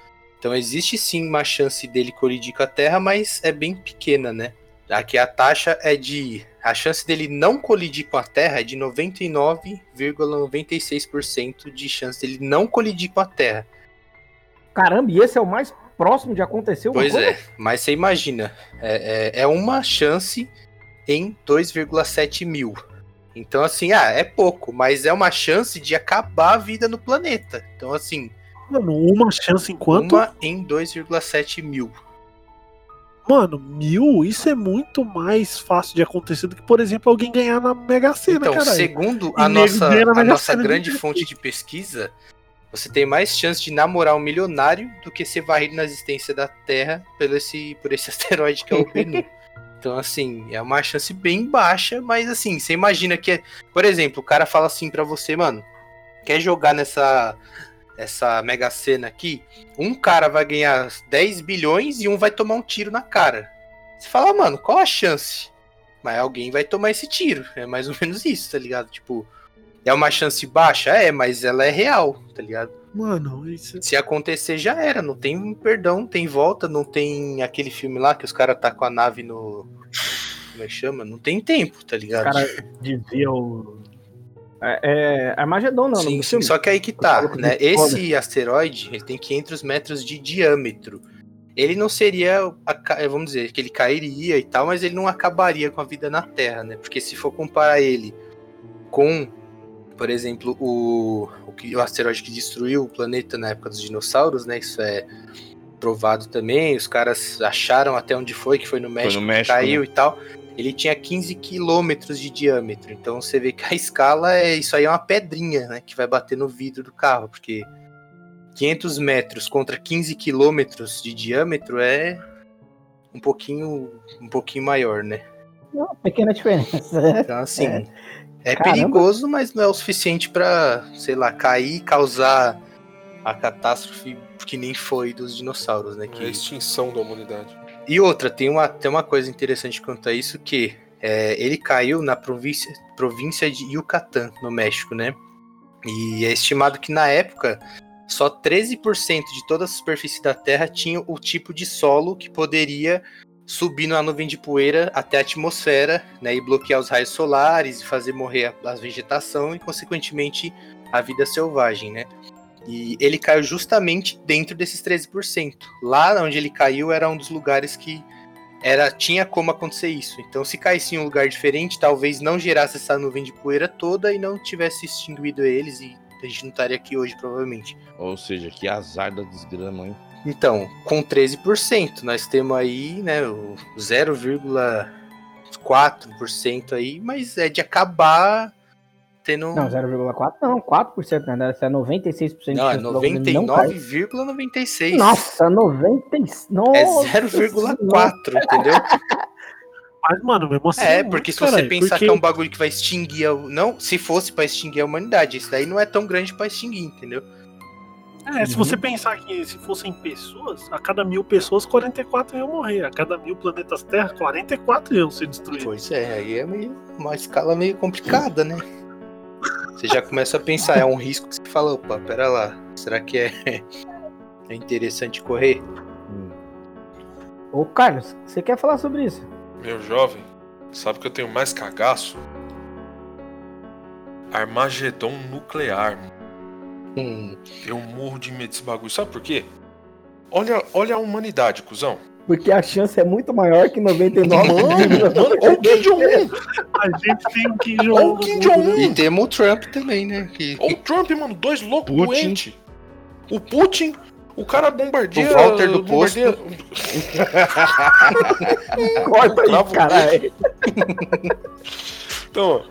Então existe sim uma chance dele colidir com a Terra, mas é bem pequena, né? Aqui a taxa é de. A chance dele não colidir com a Terra é de 99,96% de chance dele não colidir com a Terra. Caramba, e esse é o mais próximo de acontecer Pois coisa? é, mas você imagina, é, é, é uma chance em 2,7 mil. Então, assim, ah, é pouco, mas é uma chance de acabar a vida no planeta. Então, assim, Mano, uma chance em quanto? Uma em 2,7 mil. Mano, mil, isso é muito mais fácil de acontecer do que, por exemplo, alguém ganhar na Mega Sena, Então, caralho. segundo E a nossa, a nossa grande de fonte de pesquisa, você tem mais chance de namorar um milionário do que ser varrido na existência da Terra pelo esse, por esse asteroide que é o Bennu. Então, assim, é uma chance bem baixa, mas assim, você imagina que, é- por exemplo, o cara fala assim pra você, mano, quer jogar nessa essa Mega Sena aqui, um cara vai ganhar 10 bilhões e um vai tomar um tiro na cara. Você fala, mano, qual a chance? Mas alguém vai tomar esse tiro. É mais ou menos isso, tá ligado? Tipo, é uma chance baixa? É, mas ela é real, tá ligado? Mano, isso Se acontecer, já era. Não tem perdão, não tem volta, não tem aquele filme lá que os caras tá com a nave no. Como é que chama? Não tem tempo, tá Os ligado? caras desviam. É, é Armagedon, não, Sim, no sim, só que aí que tá, né? Esse asteroide, ele tem 500 metros de diâmetro. Ele não seria, ca- vamos dizer, que ele cairia e tal, mas ele não acabaria com a vida na Terra, né? Porque se for comparar ele com, por exemplo, o, o, asteroide que destruiu o planeta na época dos dinossauros, né? Isso é provado também. Os caras acharam até onde foi, que foi no México, que México, caiu né? e tal. Ele tinha 15 quilômetros de diâmetro. Então você vê que a escala é isso aí é uma pedrinha, né? Que vai bater no vidro do carro, porque 500 metros contra 15 quilômetros de diâmetro é um pouquinho, um pouquinho maior, né? Uma pequena diferença. Então, assim, é, Caramba. perigoso, mas não é o suficiente pra, sei lá, cair e causar a catástrofe que nem foi dos dinossauros, né? É a Que... extinção da humanidade. E outra, tem uma, tem uma coisa interessante quanto a isso, que é, ele caiu na província, província de Yucatán, no México, né? E é estimado que na época só 13% de toda a superfície da Terra tinha o tipo de solo que poderia subir numa nuvem de poeira até a atmosfera, né, e bloquear os raios solares e fazer morrer a, a vegetação e consequentemente a vida selvagem, né? E ele caiu justamente dentro desses 13%. Lá onde ele caiu era um dos lugares que era tinha como acontecer isso. Então, se caísse em um lugar diferente, talvez não gerasse essa nuvem de poeira toda e não tivesse extinguido eles e a gente não estaria aqui hoje, provavelmente. Ou seja, que azar da desgrama, hein? Então, com 13%, nós temos aí, né, o 0,4% aí, mas é de acabar tendo. Não, 0,4 não, 4%, né? Isso é 96% de Não, é chance do bagulho não cair. 99,96. Nossa, 96. Nossa, É 0,4, entendeu? Mas, mano, mesmo assim. É, muito, porque se você pensar porque- que é um bagulho que vai extinguir. a- Não, se fosse pra extinguir a humanidade, isso daí não é tão grande pra extinguir, entendeu? É, se você pensar que se fossem pessoas, a cada mil pessoas, 44 iam morrer. A cada mil planetas Terra, 44 iam ser destruídos. Pois é, aí é meio, uma escala meio complicada, né? Você já começa a pensar, é um risco que você fala, opa, pera lá, será que é, é interessante correr? Ô, Carlos, você quer falar sobre isso? Meu jovem, sabe que eu tenho mais cagaço? Armagedon nuclear. Hum, Eu morro de medo desse bagulho. Sabe por quê? Olha, olha a humanidade, cuzão. Porque a chance é muito maior que 99. Mano, mano, olha o Kim Jong-un. A gente tem um Kim Jong-un. o Kim no mundo, Jong-un. E temos o Trump também, né? Que, Olha o Trump, mano. Dois loucos Putin. doentes. O Putin, o cara bombardeia... O Walter do bombardeia... Corta aí, caralho. Então,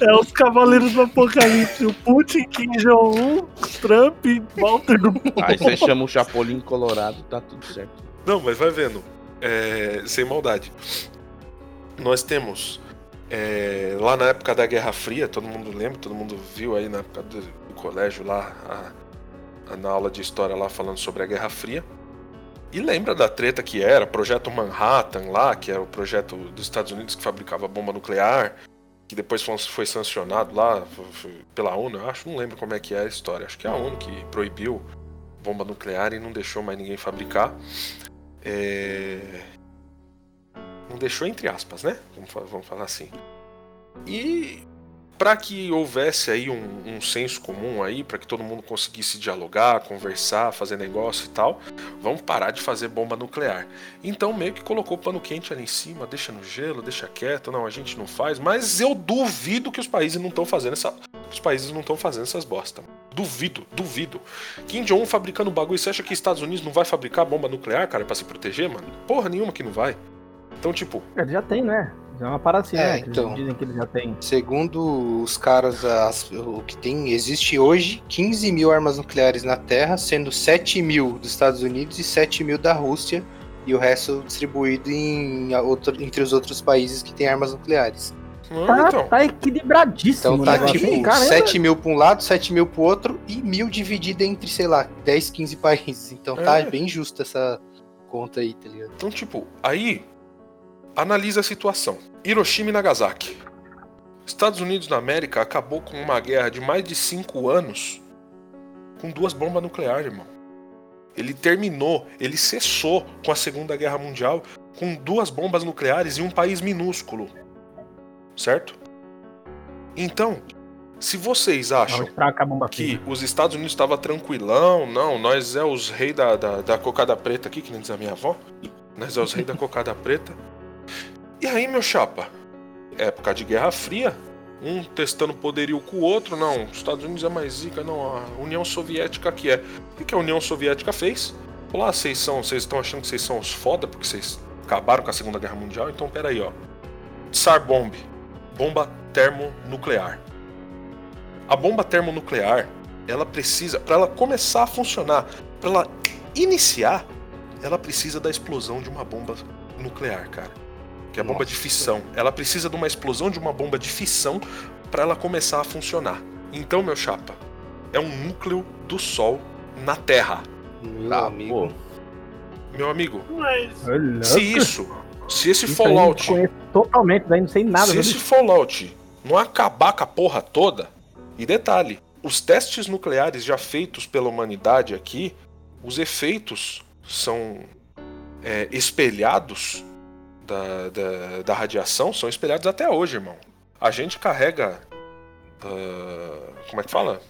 É os Cavaleiros do Apocalipse. O Putin, Kim Jong-un, Trump, Walter do Aí você chama o Chapolin Colorado, tá tudo certo. Não, mas vai vendo. É, sem maldade. Nós temos. é, lá na época da Guerra Fria, todo mundo lembra, todo mundo viu aí na época do, colégio lá, a- a- na aula de história lá falando sobre a Guerra Fria. E lembra da treta que era, Projeto Manhattan lá, que era o projeto dos Estados Unidos que fabricava bomba nuclear, que depois foi, foi sancionado lá foi- foi pela ONU, acho, não lembro como é que é a história. Acho que é a ONU que proibiu bomba nuclear e não deixou mais ninguém fabricar. É, Não deixou entre aspas, né? Vamos, vamos falar assim. E para que houvesse aí um, um senso comum aí, para que todo mundo conseguisse dialogar, conversar, fazer negócio e tal, vamos parar de fazer bomba nuclear. Então meio que colocou o pano quente ali em cima, deixa no gelo, deixa quieto, não, a gente não faz, mas eu duvido que os países não estão fazendo essa Os países não estão fazendo essas bosta. Duvido, duvido. Kim Jong-un fabricando bagulho, você acha que Estados Unidos não vai fabricar bomba nuclear, cara, para se proteger, mano? Porra nenhuma que não vai. Então, tipo. Ele já tem, né? Já é uma parada assim, É, né? Que eles então. dizem que ele já tem. Segundo os caras, as- o que tem, existe hoje 15 mil armas nucleares na Terra, sendo 7 mil dos Estados Unidos e 7 mil da Rússia, e o resto distribuído em outro- entre os outros países que têm armas nucleares. Não, Tá, então. tá equilibradíssimo Então tá negócio, tipo? Caramba. 7 mil pra um lado, 7 mil pro outro, e mil dividido entre, sei lá, 10, 15 países. Então tá É. bem justa essa conta aí, tá ligado? Então, tipo, aí analisa a situação. Hiroshima e Nagasaki. Estados Unidos da América acabou com uma guerra de mais de cinco anos com duas bombas nucleares, irmão. Ele terminou, ele cessou com a Segunda Guerra Mundial com duas bombas nucleares em um país minúsculo. Certo? Então, se vocês acham que os Estados Unidos estava tranquilão, não, nós é os reis da, da, da cocada preta aqui, que nem diz a minha avó. Nós é os reis da cocada preta. E aí, meu chapa, época de Guerra Fria, um testando poderio com o outro, não, os Estados Unidos é mais zica, não, a União Soviética que é. O que a União Soviética fez? Falou, ah, vocês são, vocês estão achando que vocês são os foda porque vocês acabaram com a Segunda Guerra Mundial? Então, peraí, ó. Tsar Bomb, bomba termonuclear. A bomba termonuclear, ela precisa, para ela começar a funcionar, para ela iniciar, ela precisa da explosão de uma bomba nuclear, cara. Que é a bomba de fissão. Ela precisa de uma explosão de uma bomba de fissão para ela começar a funcionar. Então, meu chapa, é um núcleo do Sol na Terra. Meu Tá, amigo. pô. Meu amigo, Mas se isso, se esse Isso eu Fallout conheço totalmente, daí não sei nada. Se esse? Fallout não acabar com a porra toda, e detalhe, os testes nucleares já feitos pela humanidade aqui, os efeitos são é, espelhados da, da, da radiação, são espelhados até hoje, irmão. A gente carrega. ah, como é que fala?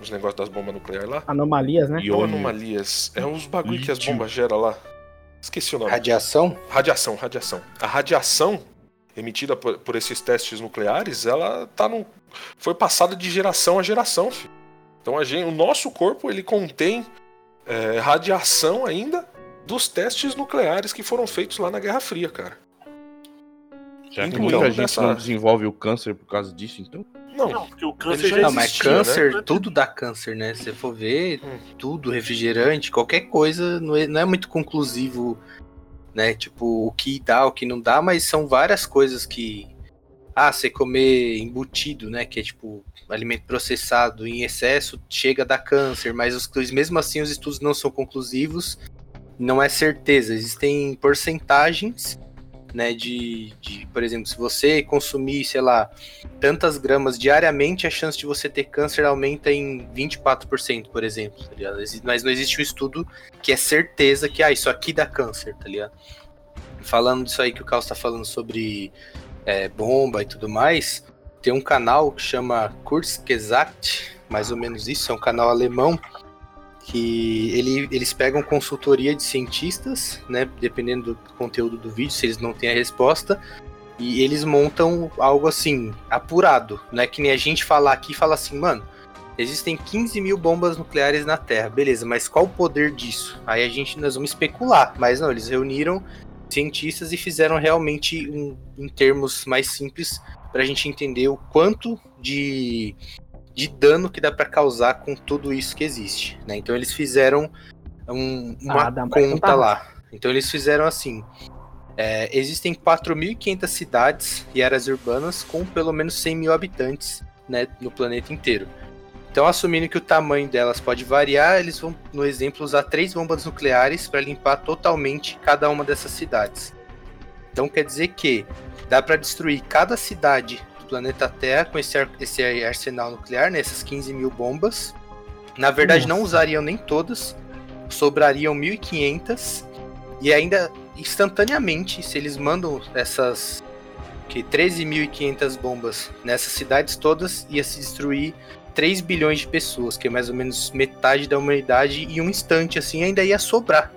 Os negócios das bombas nucleares lá? Anomalias, né? E Iônio. anomalias. É os bagulho que as bombas geram lá. Esqueci o nome. Radiação? Radiação, radiação. A radiação emitida por, por esses testes nucleares, ela tá no, foi passada de geração a geração. Filho. Então a gente, o nosso corpo ele contém é, radiação ainda dos testes nucleares que foram feitos lá na Guerra Fria, cara. Já que Então, muita gente dessa- não desenvolve o câncer por causa disso, então. Não, não, porque o câncer já já Não, mas existia, câncer, né? tudo dá câncer, né? Se você for ver, Hum. tudo, refrigerante, qualquer coisa, não é, não é muito conclusivo, né? Tipo, o que dá, o que não dá, mas são várias coisas que. Ah, você comer embutido, né? Que é tipo alimento processado em excesso, chega a dar câncer, mas os, mesmo assim os estudos não são conclusivos, não é certeza. Existem porcentagens, né? De, de por exemplo, se você consumir, sei lá, tantas gramas diariamente, a chance de você ter câncer aumenta em 24%, por exemplo. Tá ligado? Mas não existe um estudo que é certeza que ah, isso aqui dá câncer, tá ligado? Falando disso aí que o Carlos tá falando sobre é, bomba e tudo mais, tem um canal que chama Kurzgesagt, mais ou menos isso, é um canal alemão que ele, eles pegam consultoria de cientistas, né, dependendo do conteúdo do vídeo, se eles não têm a resposta, e eles montam algo assim, apurado. Não é que nem a gente falar aqui e falar assim, mano, existem 15 mil bombas nucleares na Terra, beleza, mas qual o poder disso? Aí a gente, nós vamos especular, mas não, eles reuniram cientistas e fizeram realmente um, em termos mais simples para a gente entender o quanto de, de dano que dá para causar com tudo isso que existe. Né? Então eles fizeram um- uma Ah, conta lá. Então eles fizeram assim: é, existem 4.500 cidades e áreas urbanas com pelo menos 100 mil habitantes né, no planeta inteiro. Então, assumindo que o tamanho delas pode variar, eles vão, no exemplo, usar três bombas nucleares para limpar totalmente cada uma dessas cidades. Então, quer dizer que dá para destruir cada cidade planeta Terra com esse, esse arsenal nuclear, né, essas 15 mil bombas. Na verdade, não Nossa. usariam nem todas, sobrariam 1.500 e ainda instantaneamente, se eles mandam essas que 13.500 bombas nessas cidades todas, ia se destruir 3 bilhões de pessoas, que é mais ou menos metade da humanidade, e um instante assim ainda ia sobrar.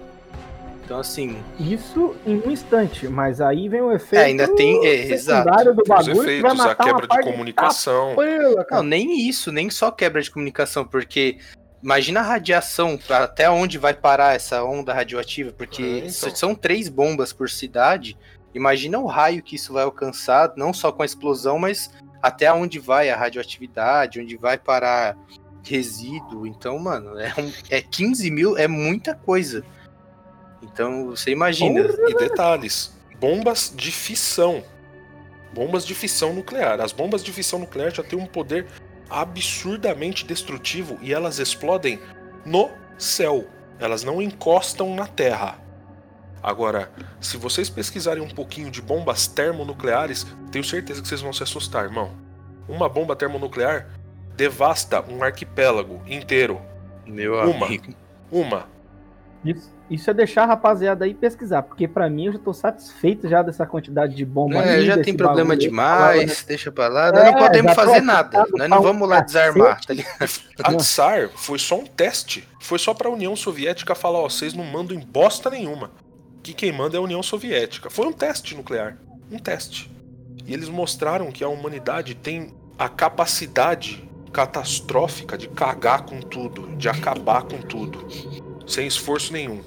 Então, assim. Isso em um instante, mas aí vem o efeito. É, ainda tem. É, exato. do Os bagulho que vai efeitos, a matar uma quebra de comunicação. capela, Não, nem isso, nem só quebra de comunicação, porque imagina a radiação, até onde vai parar essa onda radioativa, porque É, então. são três bombas por cidade. Imagina o raio que isso vai alcançar, não só com a explosão, mas até onde vai a radioatividade, onde vai parar resíduo. Então, mano, é, um- é 15 mil, é muita coisa. Então, você imagina. E detalhes: bombas de fissão. Bombas de fissão nuclear. As bombas de fissão nuclear já têm um poder absurdamente destrutivo e elas explodem no céu. Elas não encostam na Terra. Agora, se vocês pesquisarem um pouquinho de bombas termonucleares, tenho certeza que vocês vão se assustar, irmão. Uma bomba termonuclear devasta um arquipélago inteiro. Meu Uma. amigo. Uma. Isso, isso é deixar a rapaziada aí pesquisar, porque pra mim eu já tô satisfeito já dessa quantidade de bomba. É, aí, já tem problema demais, né? deixa pra lá. Nós É, não podemos já tô fazer nada. Nós não vamos lá desarmar, tá ligado? A Tsar foi só um teste. Foi só pra União Soviética falar, ó, vocês não mandam em bosta nenhuma. Que quem manda é a União Soviética. Foi um teste nuclear. Um teste. E eles mostraram que a humanidade tem a capacidade catastrófica de cagar com tudo, de acabar com tudo. Sem esforço nenhum.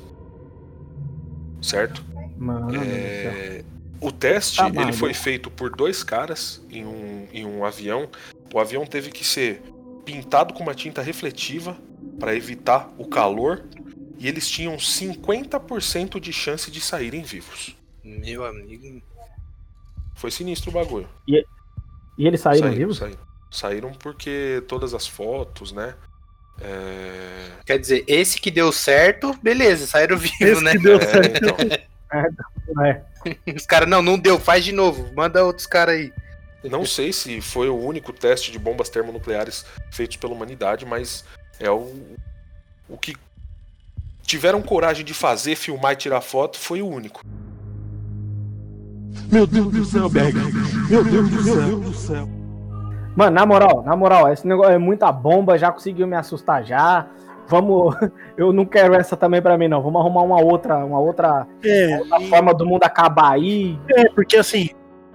Certo? Mano. É, O teste Tá ele foi feito por dois caras em um, em um avião. O avião teve que ser pintado com uma tinta refletiva para evitar o calor e eles tinham 50% de chance de saírem vivos. Meu amigo. Foi sinistro o bagulho. E eles saíram vivos? Saíram, Saíram porque todas as fotos, né? É... Quer dizer, esse que deu certo, beleza, saíram vivos, Esse né? que deu É, certo. então, É. Os caras, não, não deu, faz de novo, manda outros caras aí. Não sei se foi o único teste de bombas termonucleares feitos pela humanidade, mas é o, o que tiveram coragem de fazer, filmar e tirar foto foi o único. Meu Deus do céu, Berg. Meu Deus do céu. Meu Deus do céu. Mano, na moral, na moral, esse negócio é muita bomba, já conseguiu me assustar já. Vamos, eu não quero essa também pra mim não. Vamos arrumar uma outra, uma outra, É, outra forma do mundo acabar aí. é, porque assim,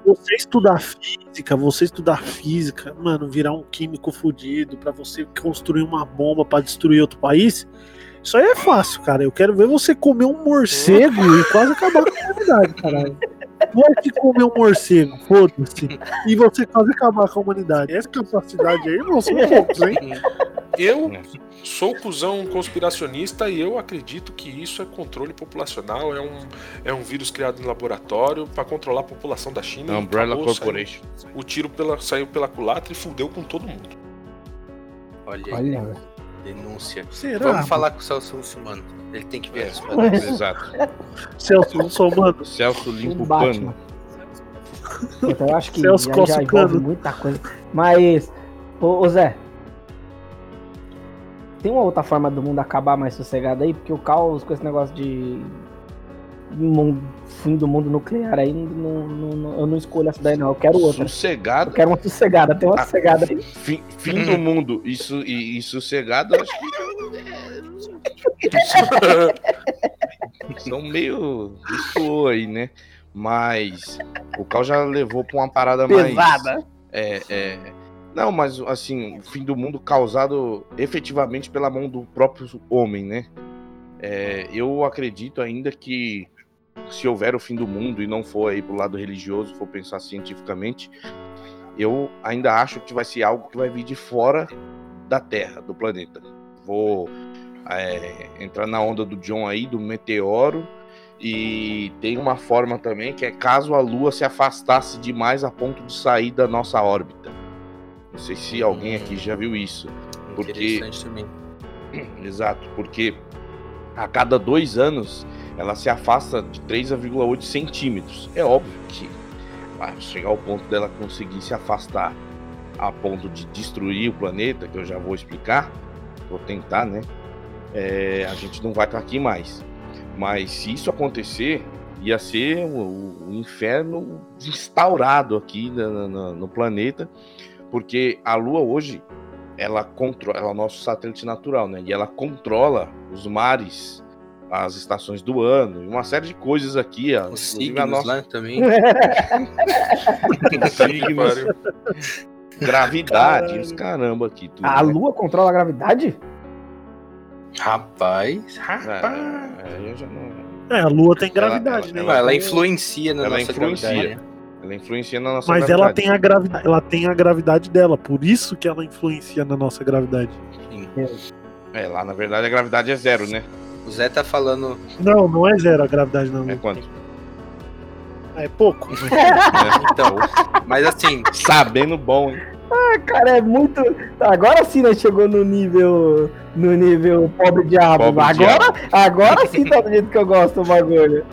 você estudar física, você estudar física, mano, virar um químico fudido pra você construir uma bomba pra destruir outro país, isso aí é fácil, cara. Eu quero ver você comer um morcego e quase acabar com a humanidade, caralho. Pode comer um morcego, foda-se. E você quase acabar com a humanidade. Essa capacidade aí, não são poucos, hein? Eu sou cuzão conspiracionista e eu acredito que isso é controle populacional, é um, é um vírus criado em laboratório para controlar a população da China. e Umbrella acabou, Corporation. saiu- o tiro pela, saiu pela culatra e fudeu com todo mundo. Olha aí, Olha, velho. Denúncia. Será? Vamos falar com o Celso Russomano. Ele tem que ver isso. mano. Exato. Celso, não sou mano. Celso limpa O pano. Puta, eu acho que Celso já, já envolve muita coisa. Mas, ô, ô Zé, tem uma outra forma do mundo acabar mais sossegado aí? Porque o caos com esse negócio de mundo- fim do mundo nuclear aí, não, não- não- eu não escolho essa daí não. Eu quero outra. Eu quero uma sossegada. Tem uma Ah. sossegada aí. Fim, fim do mundo. Isso, e, e sossegado, eu acho que. São meio. Isso aí, né? Mas o Cal já levou pra uma parada mais. Pesada. É, é. Não, mas assim, o fim do mundo causado efetivamente pela mão do próprio homem, né? É, eu acredito ainda que se houver o fim do mundo e não for aí pro lado religioso, for pensar cientificamente, eu ainda acho que vai ser algo que vai vir de fora da Terra, do planeta. Vou é, entrar na onda do John aí, do meteoro. E tem uma forma também que é caso a Lua se afastasse demais a ponto de sair da nossa órbita. Não sei se alguém aqui já viu isso. Porque- Interessante também. Exato, porque a cada dois anos ela se afasta de 3,8 centímetros. É óbvio que vai chegar ao ponto dela conseguir se afastar a ponto de destruir o planeta, que eu já vou explicar, vou tentar, né? É, a gente não vai estar aqui mais. Mas se isso acontecer, ia ser o, inferno instaurado aqui no planeta, porque a Lua hoje ela controla, ela é o nosso satélite natural, né? E ela controla os mares as estações do ano, uma série de coisas aqui, ó. Os signos a nossa lá também. signos, gravidade, os caramba aqui. Tudo, A né? lua controla a gravidade? Rapaz, rapaz. É, eu já não- É, a lua tem Ela- gravidade, ela- né? Ela, tem- influencia na ela nossa influencia. gravidade. Ela influencia na nossa Mas ela gravidade. tem, a gravidade, ela tem a gravidade dela, por isso que ela influencia na nossa gravidade. Sim. É, lá na verdade a gravidade é zero, né? O Zé tá falando. Não, não é zero a gravidade na É quanto? É pouco. mas- Então, mas assim, Sabendo bom, hein? Cara, é muito. Agora sim nós chegou no nível. No nível pobre diabo. Pobre agora, agora sim tá do jeito que eu gosto o bagulho.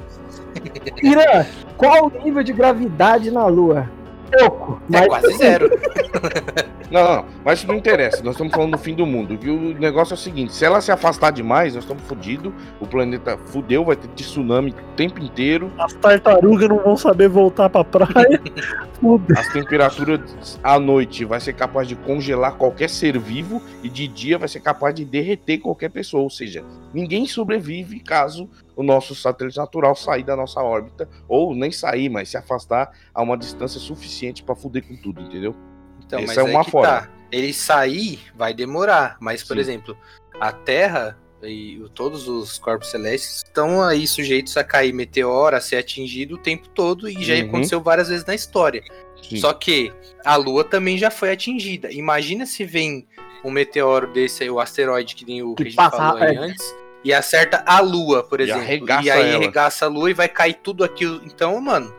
Irã, qual o nível de gravidade na Lua? Pouco. é Mas quase zero. Não, não, mas isso não interessa. Nós estamos falando do fim do mundo. Que o negócio é o seguinte: se ela se afastar demais, nós estamos fodidos. O planeta fudeu, vai ter tsunami o tempo inteiro. As tartarugas não vão saber voltar pra praia. Fudeu. As temperaturas à noite vai ser capaz de congelar qualquer ser vivo e de dia vai ser capaz de derreter qualquer pessoa. Ou seja, ninguém sobrevive caso o nosso satélite natural sair da nossa órbita ou nem sair, mas se afastar a uma distância suficiente para fuder com tudo, entendeu? Então, Essa mas é uma forma. tá. Ele sair vai demorar, mas, por Sim. exemplo, a Terra e todos os corpos celestes estão aí sujeitos a cair meteoro, a ser atingido o tempo todo, e já Uhum. aconteceu várias vezes na história. Sim. Só que a Lua também já foi atingida. Imagina se vem um meteoro desse aí, o asteroide que nem o que, Que a gente passa- falou aí é. antes, e acerta a Lua, por E exemplo. arregaça E aí ela. arregaça a Lua e vai cair tudo aquilo. Então, mano,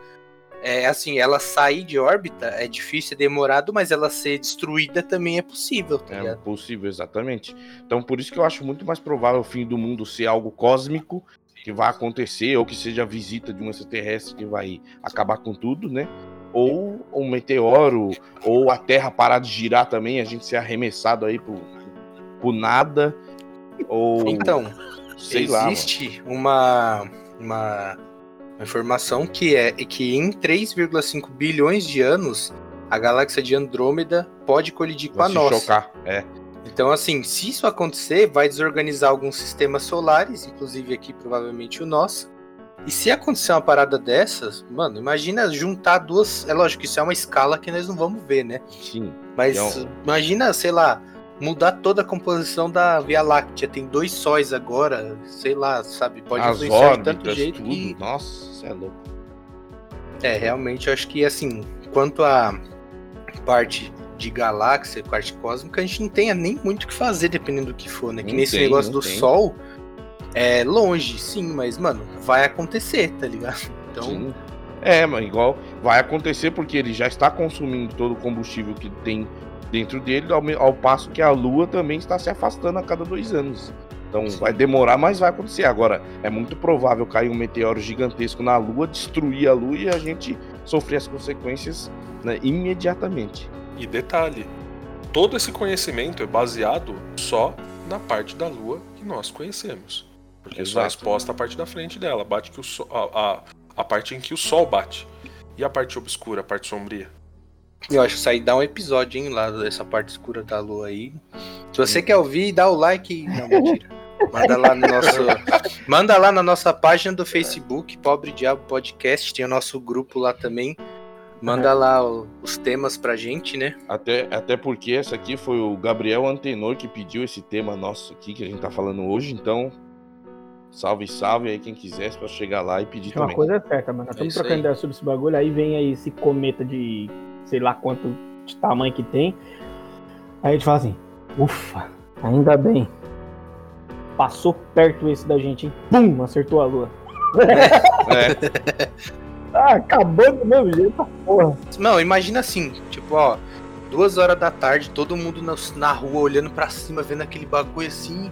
é assim, ela sair de órbita é difícil, é demorado, mas ela ser destruída também é possível, tá É possível, exatamente. Então, por isso que eu acho muito mais provável o fim do mundo ser algo cósmico que vai acontecer, ou que seja a visita de um extraterrestre que vai acabar com tudo, né? Ou um meteoro, ou a Terra parar de girar também, a gente ser arremessado aí pro, pro nada, ou Então, sei lá. existe uma, uma uma informação que é que em 3,5 bilhões de anos a galáxia de Andrômeda pode colidir com Vai a se nossa. chocar. É, Então, assim, se isso acontecer, vai desorganizar alguns sistemas solares, inclusive aqui provavelmente o nosso. E se acontecer uma parada dessas, mano, imagina juntar duas. É lógico que isso é uma escala que nós não vamos ver, né? sim. Mas Então- imagina, sei lá, mudar toda a composição da Via Láctea. Tem dois sóis agora, sei lá, sabe? Pode As influenciar de tanto órbitas, jeito tudo. que. Nossa, você é louco. É, realmente eu acho que assim, quanto a parte de galáxia, parte cósmica, a gente não tem nem muito o que fazer, dependendo do que for, né? Que Não nesse tem, negócio do tem. Sol é longe, sim, mas, mano, vai acontecer, tá ligado? Então, Sim. É, mas igual vai acontecer porque ele já está consumindo todo o combustível que tem dentro dele, ao, ao passo que a Lua também está se afastando a cada dois anos. Então vai demorar, mas vai acontecer. Agora, é muito provável cair um meteoro gigantesco na Lua, destruir a Lua e a gente sofrer as consequências né, imediatamente. E detalhe, todo esse conhecimento é baseado só na parte da Lua que nós conhecemos. Porque só é Exato. exposta a parte da frente dela, bate que o sol, a, a, a parte em que o Sol bate. E a parte obscura, a parte sombria? Eu acho que isso aí dá um episódio, hein, lá dessa parte escura da lua aí. Se você quer ouvir, dá o like. Não, mentira. Manda lá no nosso. Manda lá na nossa página do Facebook, Pobre Diabo Podcast. Tem o nosso grupo lá também. Manda lá o- os temas pra gente, né? Até, até porque essa aqui foi o Gabriel Antenor que pediu esse tema nosso aqui que a gente tá falando hoje, então salve, salve aí quem quiser para chegar lá e pedir Uma também. coisa é certa, mano. Nós É estamos isso trocando ideia sobre esse bagulho, aí vem aí esse cometa de sei lá quanto de tamanho que tem. Aí a gente fala assim, ufa, ainda bem. Passou perto esse da gente, hein? Pum, acertou a lua. É, Ah, acabou do mesmo jeito, essa porra. Não, imagina assim, tipo, ó, duas horas da tarde, todo mundo na, na rua olhando pra cima, vendo aquele bagulho assim.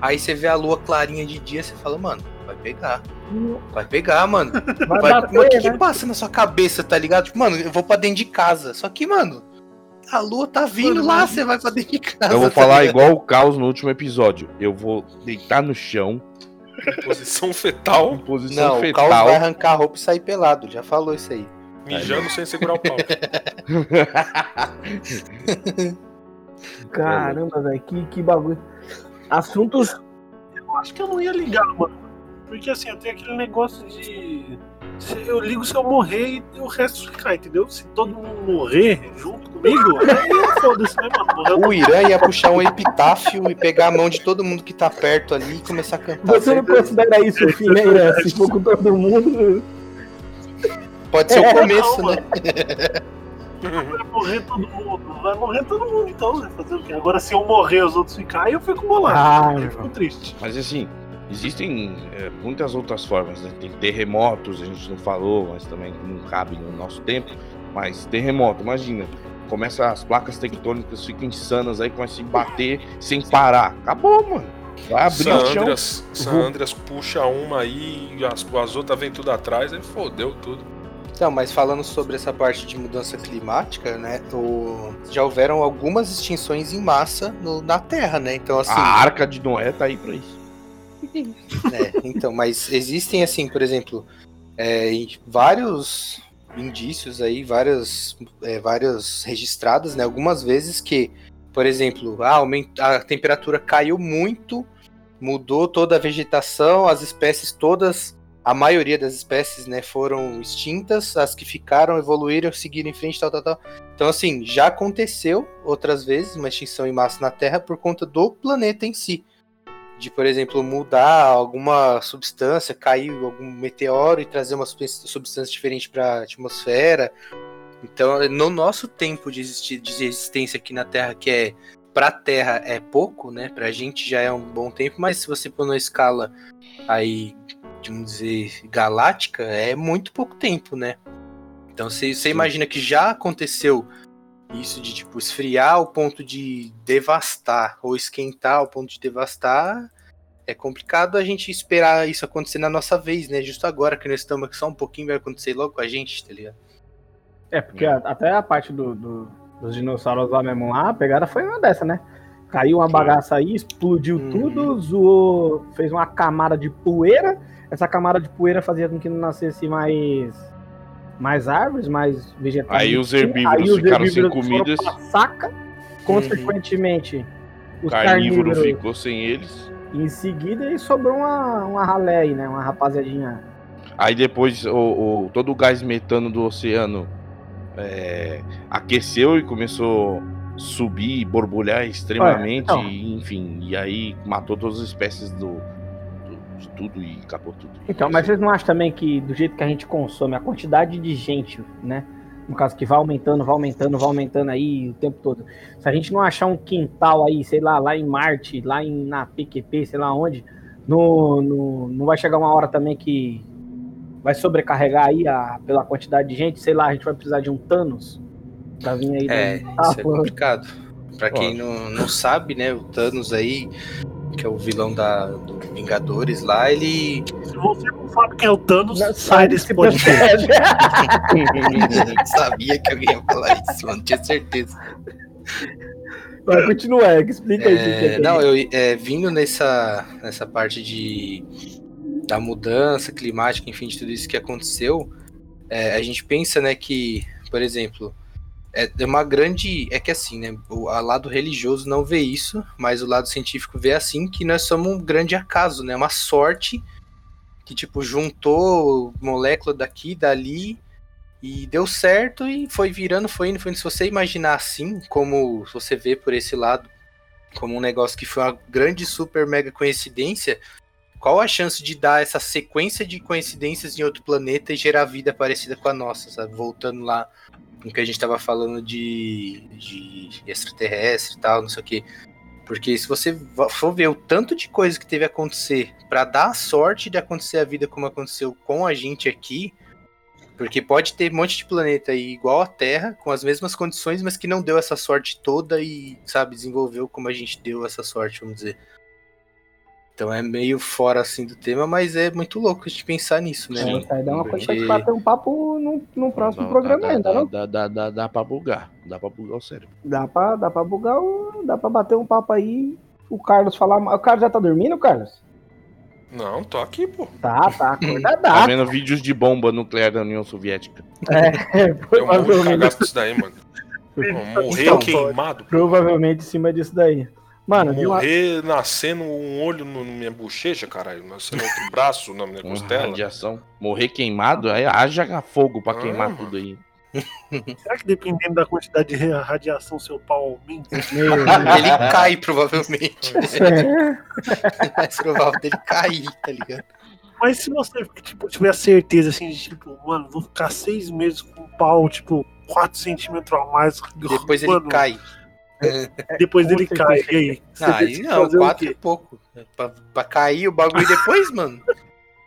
Aí você vê a lua clarinha de dia, você fala, mano, vai pegar. Vai pegar, mano. Vai, Vai, bater, mas o que, que né? passa na sua cabeça, tá ligado? Tipo, mano, eu vou pra dentro de casa. Só que, mano, a lua tá vindo lá, você vai pra dentro de casa. eu vou tá falar ligado? igual o Caos no último episódio. Eu vou deitar no chão, Posição em fetal, posição Não, o fetal. Caos vai arrancar a roupa e sair pelado. Já falou isso aí. mijando sem segurar o pau. Caramba, velho, que, que bagulho. Assuntos. Eu acho que eu não ia ligar, mano. Porque assim, eu tenho aquele negócio de. se Eu ligo se eu morrer e o resto ficar, entendeu? Se todo mundo morrer junto comigo, aí foda-se, né, mano? Morreu O Irã ia puxar um epitáfio e pegar a mão de todo mundo que tá perto ali e começar a cantar. Você não considera isso fim, né, Irã? Se for com todo mundo. Pode ser o É, começo, não, né? Vai morrer todo mundo. Vai morrer todo mundo, então, né? Fazer o quê? Agora, se eu morrer os outros ficar, aí eu fico bolado. Ah, eu fico triste. Mas assim, existem é, muitas outras formas, né? Tem terremotos, a gente não falou, mas também não cabe no nosso tempo. Mas terremoto, imagina. Começa as placas tectônicas ficam insanas aí, começa a se bater sem parar. Acabou, mano. Vai abrir San o chão. Andreas, San Andreas puxa uma aí e as, as outras vêm tudo atrás, aí fodeu tudo. Então, mas falando sobre essa parte de mudança climática, né? o- Já houveram algumas extinções em massa no- na Terra, né? Então, assim. A arca de Noé tá aí pra isso. É, então, mas existem assim, por exemplo, é, vários indícios aí, várias, é, várias registradas, né? Algumas vezes que, por exemplo, ah, aument- a temperatura caiu muito, mudou toda a vegetação, as espécies todas, a maioria das espécies, né, foram extintas, as que ficaram evoluíram, seguiram em frente, tal, tal, tal. Então, assim, já aconteceu outras vezes uma extinção em massa na Terra por conta do planeta em si de, por exemplo, mudar alguma substância, cair algum meteoro e trazer uma substância diferente para a atmosfera. Então, no nosso tempo de, existi- de existência aqui na Terra, que é para a Terra é pouco, né? Para a gente já é um bom tempo, mas se você pôr numa escala aí, vamos dizer, galáctica, é muito pouco tempo, né? Então, você você imagina que já aconteceu isso de tipo esfriar ao ponto de devastar ou esquentar ao ponto de devastar é complicado a gente esperar isso acontecer na nossa vez, né? Justo agora que nós estamos aqui só um pouquinho vai acontecer logo com a gente, tá ligado? É, porque a- até a parte do, do- dos dinossauros lá mesmo lá, a pegada foi uma dessa, né? Caiu uma bagaça aí, explodiu Uhum. tudo, zoou, fez uma camada de poeira. Essa camada de poeira fazia com que não nascesse mais, mais árvores, mais vegetais. Aí os herbívoros ficaram sem comidas. Saca. Consequentemente, O os carnívoro carnívoros ficou sem eles. Em seguida e sobrou uma, uma ralé aí, né? Uma rapaziadinha. Aí depois o, o- todo o gás metano do oceano é, aqueceu e começou a subir, borbulhar extremamente, então. e, enfim, e aí matou todas as espécies do, do- de tudo e acabou tudo. Então, mas vocês não acham também que do jeito que a gente consome, a quantidade de gente, né? No caso que vai aumentando, vai aumentando, vai aumentando aí o tempo todo. Se a gente não achar um quintal aí, sei lá, lá em Marte, lá em, na PQP, sei lá onde, no, no- não vai chegar uma hora também que vai sobrecarregar aí a, pela quantidade de gente, sei lá, a gente vai precisar de um Thanos pra vir aí. É, isso é complicado. Pra quem não, não sabe, né, o Thanos aí, que é o vilão da, do Vingadores lá, ele Se você não sabe quem é o Thanos, Não, sai desse podcast. sabia que alguém ia falar isso, mano, tinha certeza. Vai, continua, é, explica aí. o que que É, é. não, eu é, vindo nessa, nessa parte de da mudança climática, enfim, de tudo isso que aconteceu, é, a gente pensa, né, que, por exemplo, é é uma grande. É que assim, né? O lado religioso não vê isso, mas o lado científico vê assim que nós somos um grande acaso, né? Uma sorte que, tipo, juntou molécula daqui, dali, e deu certo e foi virando, foi indo, foi indo. Se você imaginar assim, como você vê por esse lado, como um negócio que foi uma grande, super, mega coincidência, qual a chance de dar essa sequência de coincidências em outro planeta e gerar vida parecida com a nossa, sabe? Voltando lá no que a gente tava falando de, de extraterrestre e tal, não sei o quê. Porque se você for ver o tanto de coisa que teve a acontecer pra dar a sorte de acontecer a vida como aconteceu com a gente aqui, porque pode ter um monte de planeta aí igual a Terra, com as mesmas condições, mas que não deu essa sorte toda e, sabe, desenvolveu como a gente deu essa sorte, vamos dizer. Então é meio fora assim do tema, mas é muito louco a gente pensar nisso, né, É, isso aí dá uma coisa pra Porque- bater um papo no, no próximo Dá- programa dá, ainda, dá, não? Dá, dá, dá, dá pra bugar. Dá pra bugar o cérebro. Dá pra, dá pra bugar, o, dá pra bater um papo aí. O Carlos falar. O Carlos já tá dormindo, Carlos? Não, tô aqui, pô. Tá, tá, Tá acordadaço. vendo vídeos de bomba nuclear da União Soviética. É, Eu morro de provavelmente, cagaço disso daí, mano. Eu morrer Então, queimado. provavelmente em cima disso daí. Mano, Morrer nascendo um olho no, na minha bochecha, caralho. Nascendo outro braço na minha costela. radiação. Morrer queimado, aí haja fogo pra Ah, queimar mano. tudo aí. Será que dependendo da quantidade de ra- radiação seu pau aumenta? Ele cai, provavelmente. É. Mais provável dele cair, tá ligado? Mas se você tipo, tiver a certeza assim, de tipo, mano, vou ficar seis meses com o pau, tipo, 4 centímetros a mais. Depois ele mano, cai. Depois ele cai. E aí? Ah, aí não, quatro é pouco. Pra, pra cair o bagulho depois, mano.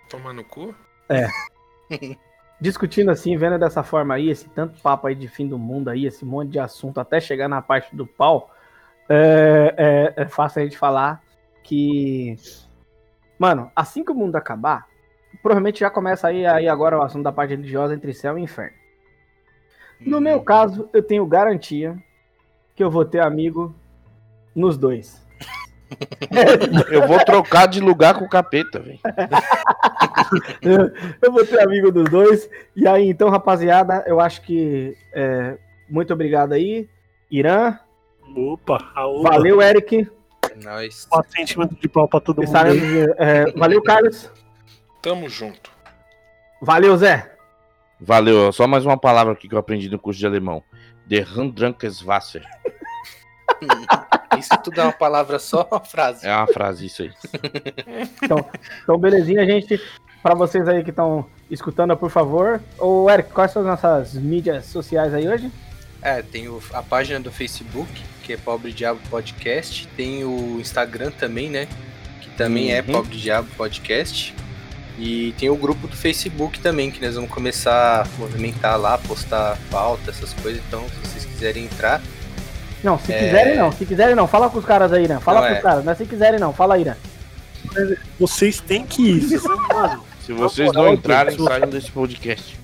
Tomar no cu? discutindo assim, vendo dessa forma aí, esse tanto papo aí de fim do mundo aí, esse monte de assunto, até chegar na parte do pau, é, é, é fácil a gente falar que, mano, assim que o mundo acabar, provavelmente já começa aí, aí agora o assunto da parte religiosa entre céu e inferno. No meu caso, eu tenho garantia que eu vou ter amigo nos dois. Eu vou trocar de lugar com o capeta, velho. eu vou ter amigo dos dois. E aí, então, rapaziada, eu acho que é, muito obrigado aí, Irã. Opa, a outra. Valeu, Eric. Nós. 4 centímetros de pau pra todo mundo. É, valeu, Carlos. Tamo junto. Valeu, Zé. Valeu, só mais uma palavra aqui que eu aprendi no curso de alemão. Der Wasser. Isso tudo é uma palavra só, uma frase. É uma frase isso aí. Então, belezinha, gente. Pra vocês aí que estão escutando, por favor. Ô, Eric, quais são as nossas mídias sociais aí hoje? É, tem o- a página do Facebook, que é Pobre Diabo Podcast. Tem o Instagram também, né? Que também é Uhum. Pobre Diabo Podcast. E tem o grupo do Facebook também, que nós vamos começar a movimentar lá, postar pauta, essas coisas. Então, se vocês quiserem entrar, Não, se É. quiserem não. Se quiserem não. Fala com os caras aí, Irã. Fala Não, com é. os caras. Não é se quiserem não. Fala aí, Irã. Vocês têm que ir. Se vocês não entrarem, saiam desse podcast.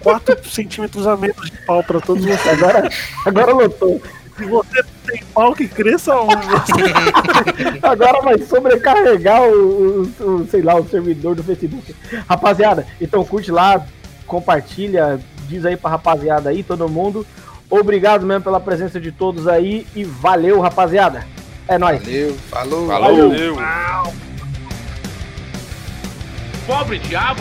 4 centímetros a menos de pau pra todos vocês. Agora, agora lotou. Se você tem pau que cresça um. Agora vai sobrecarregar o, o- o, sei lá, o servidor do Facebook. Rapaziada, então curte lá, compartilha, diz aí pra rapaziada aí, todo mundo. Obrigado mesmo pela presença de todos aí e valeu, rapaziada. É nóis. valeu, falou. Falou. Valeu. Pobre diabo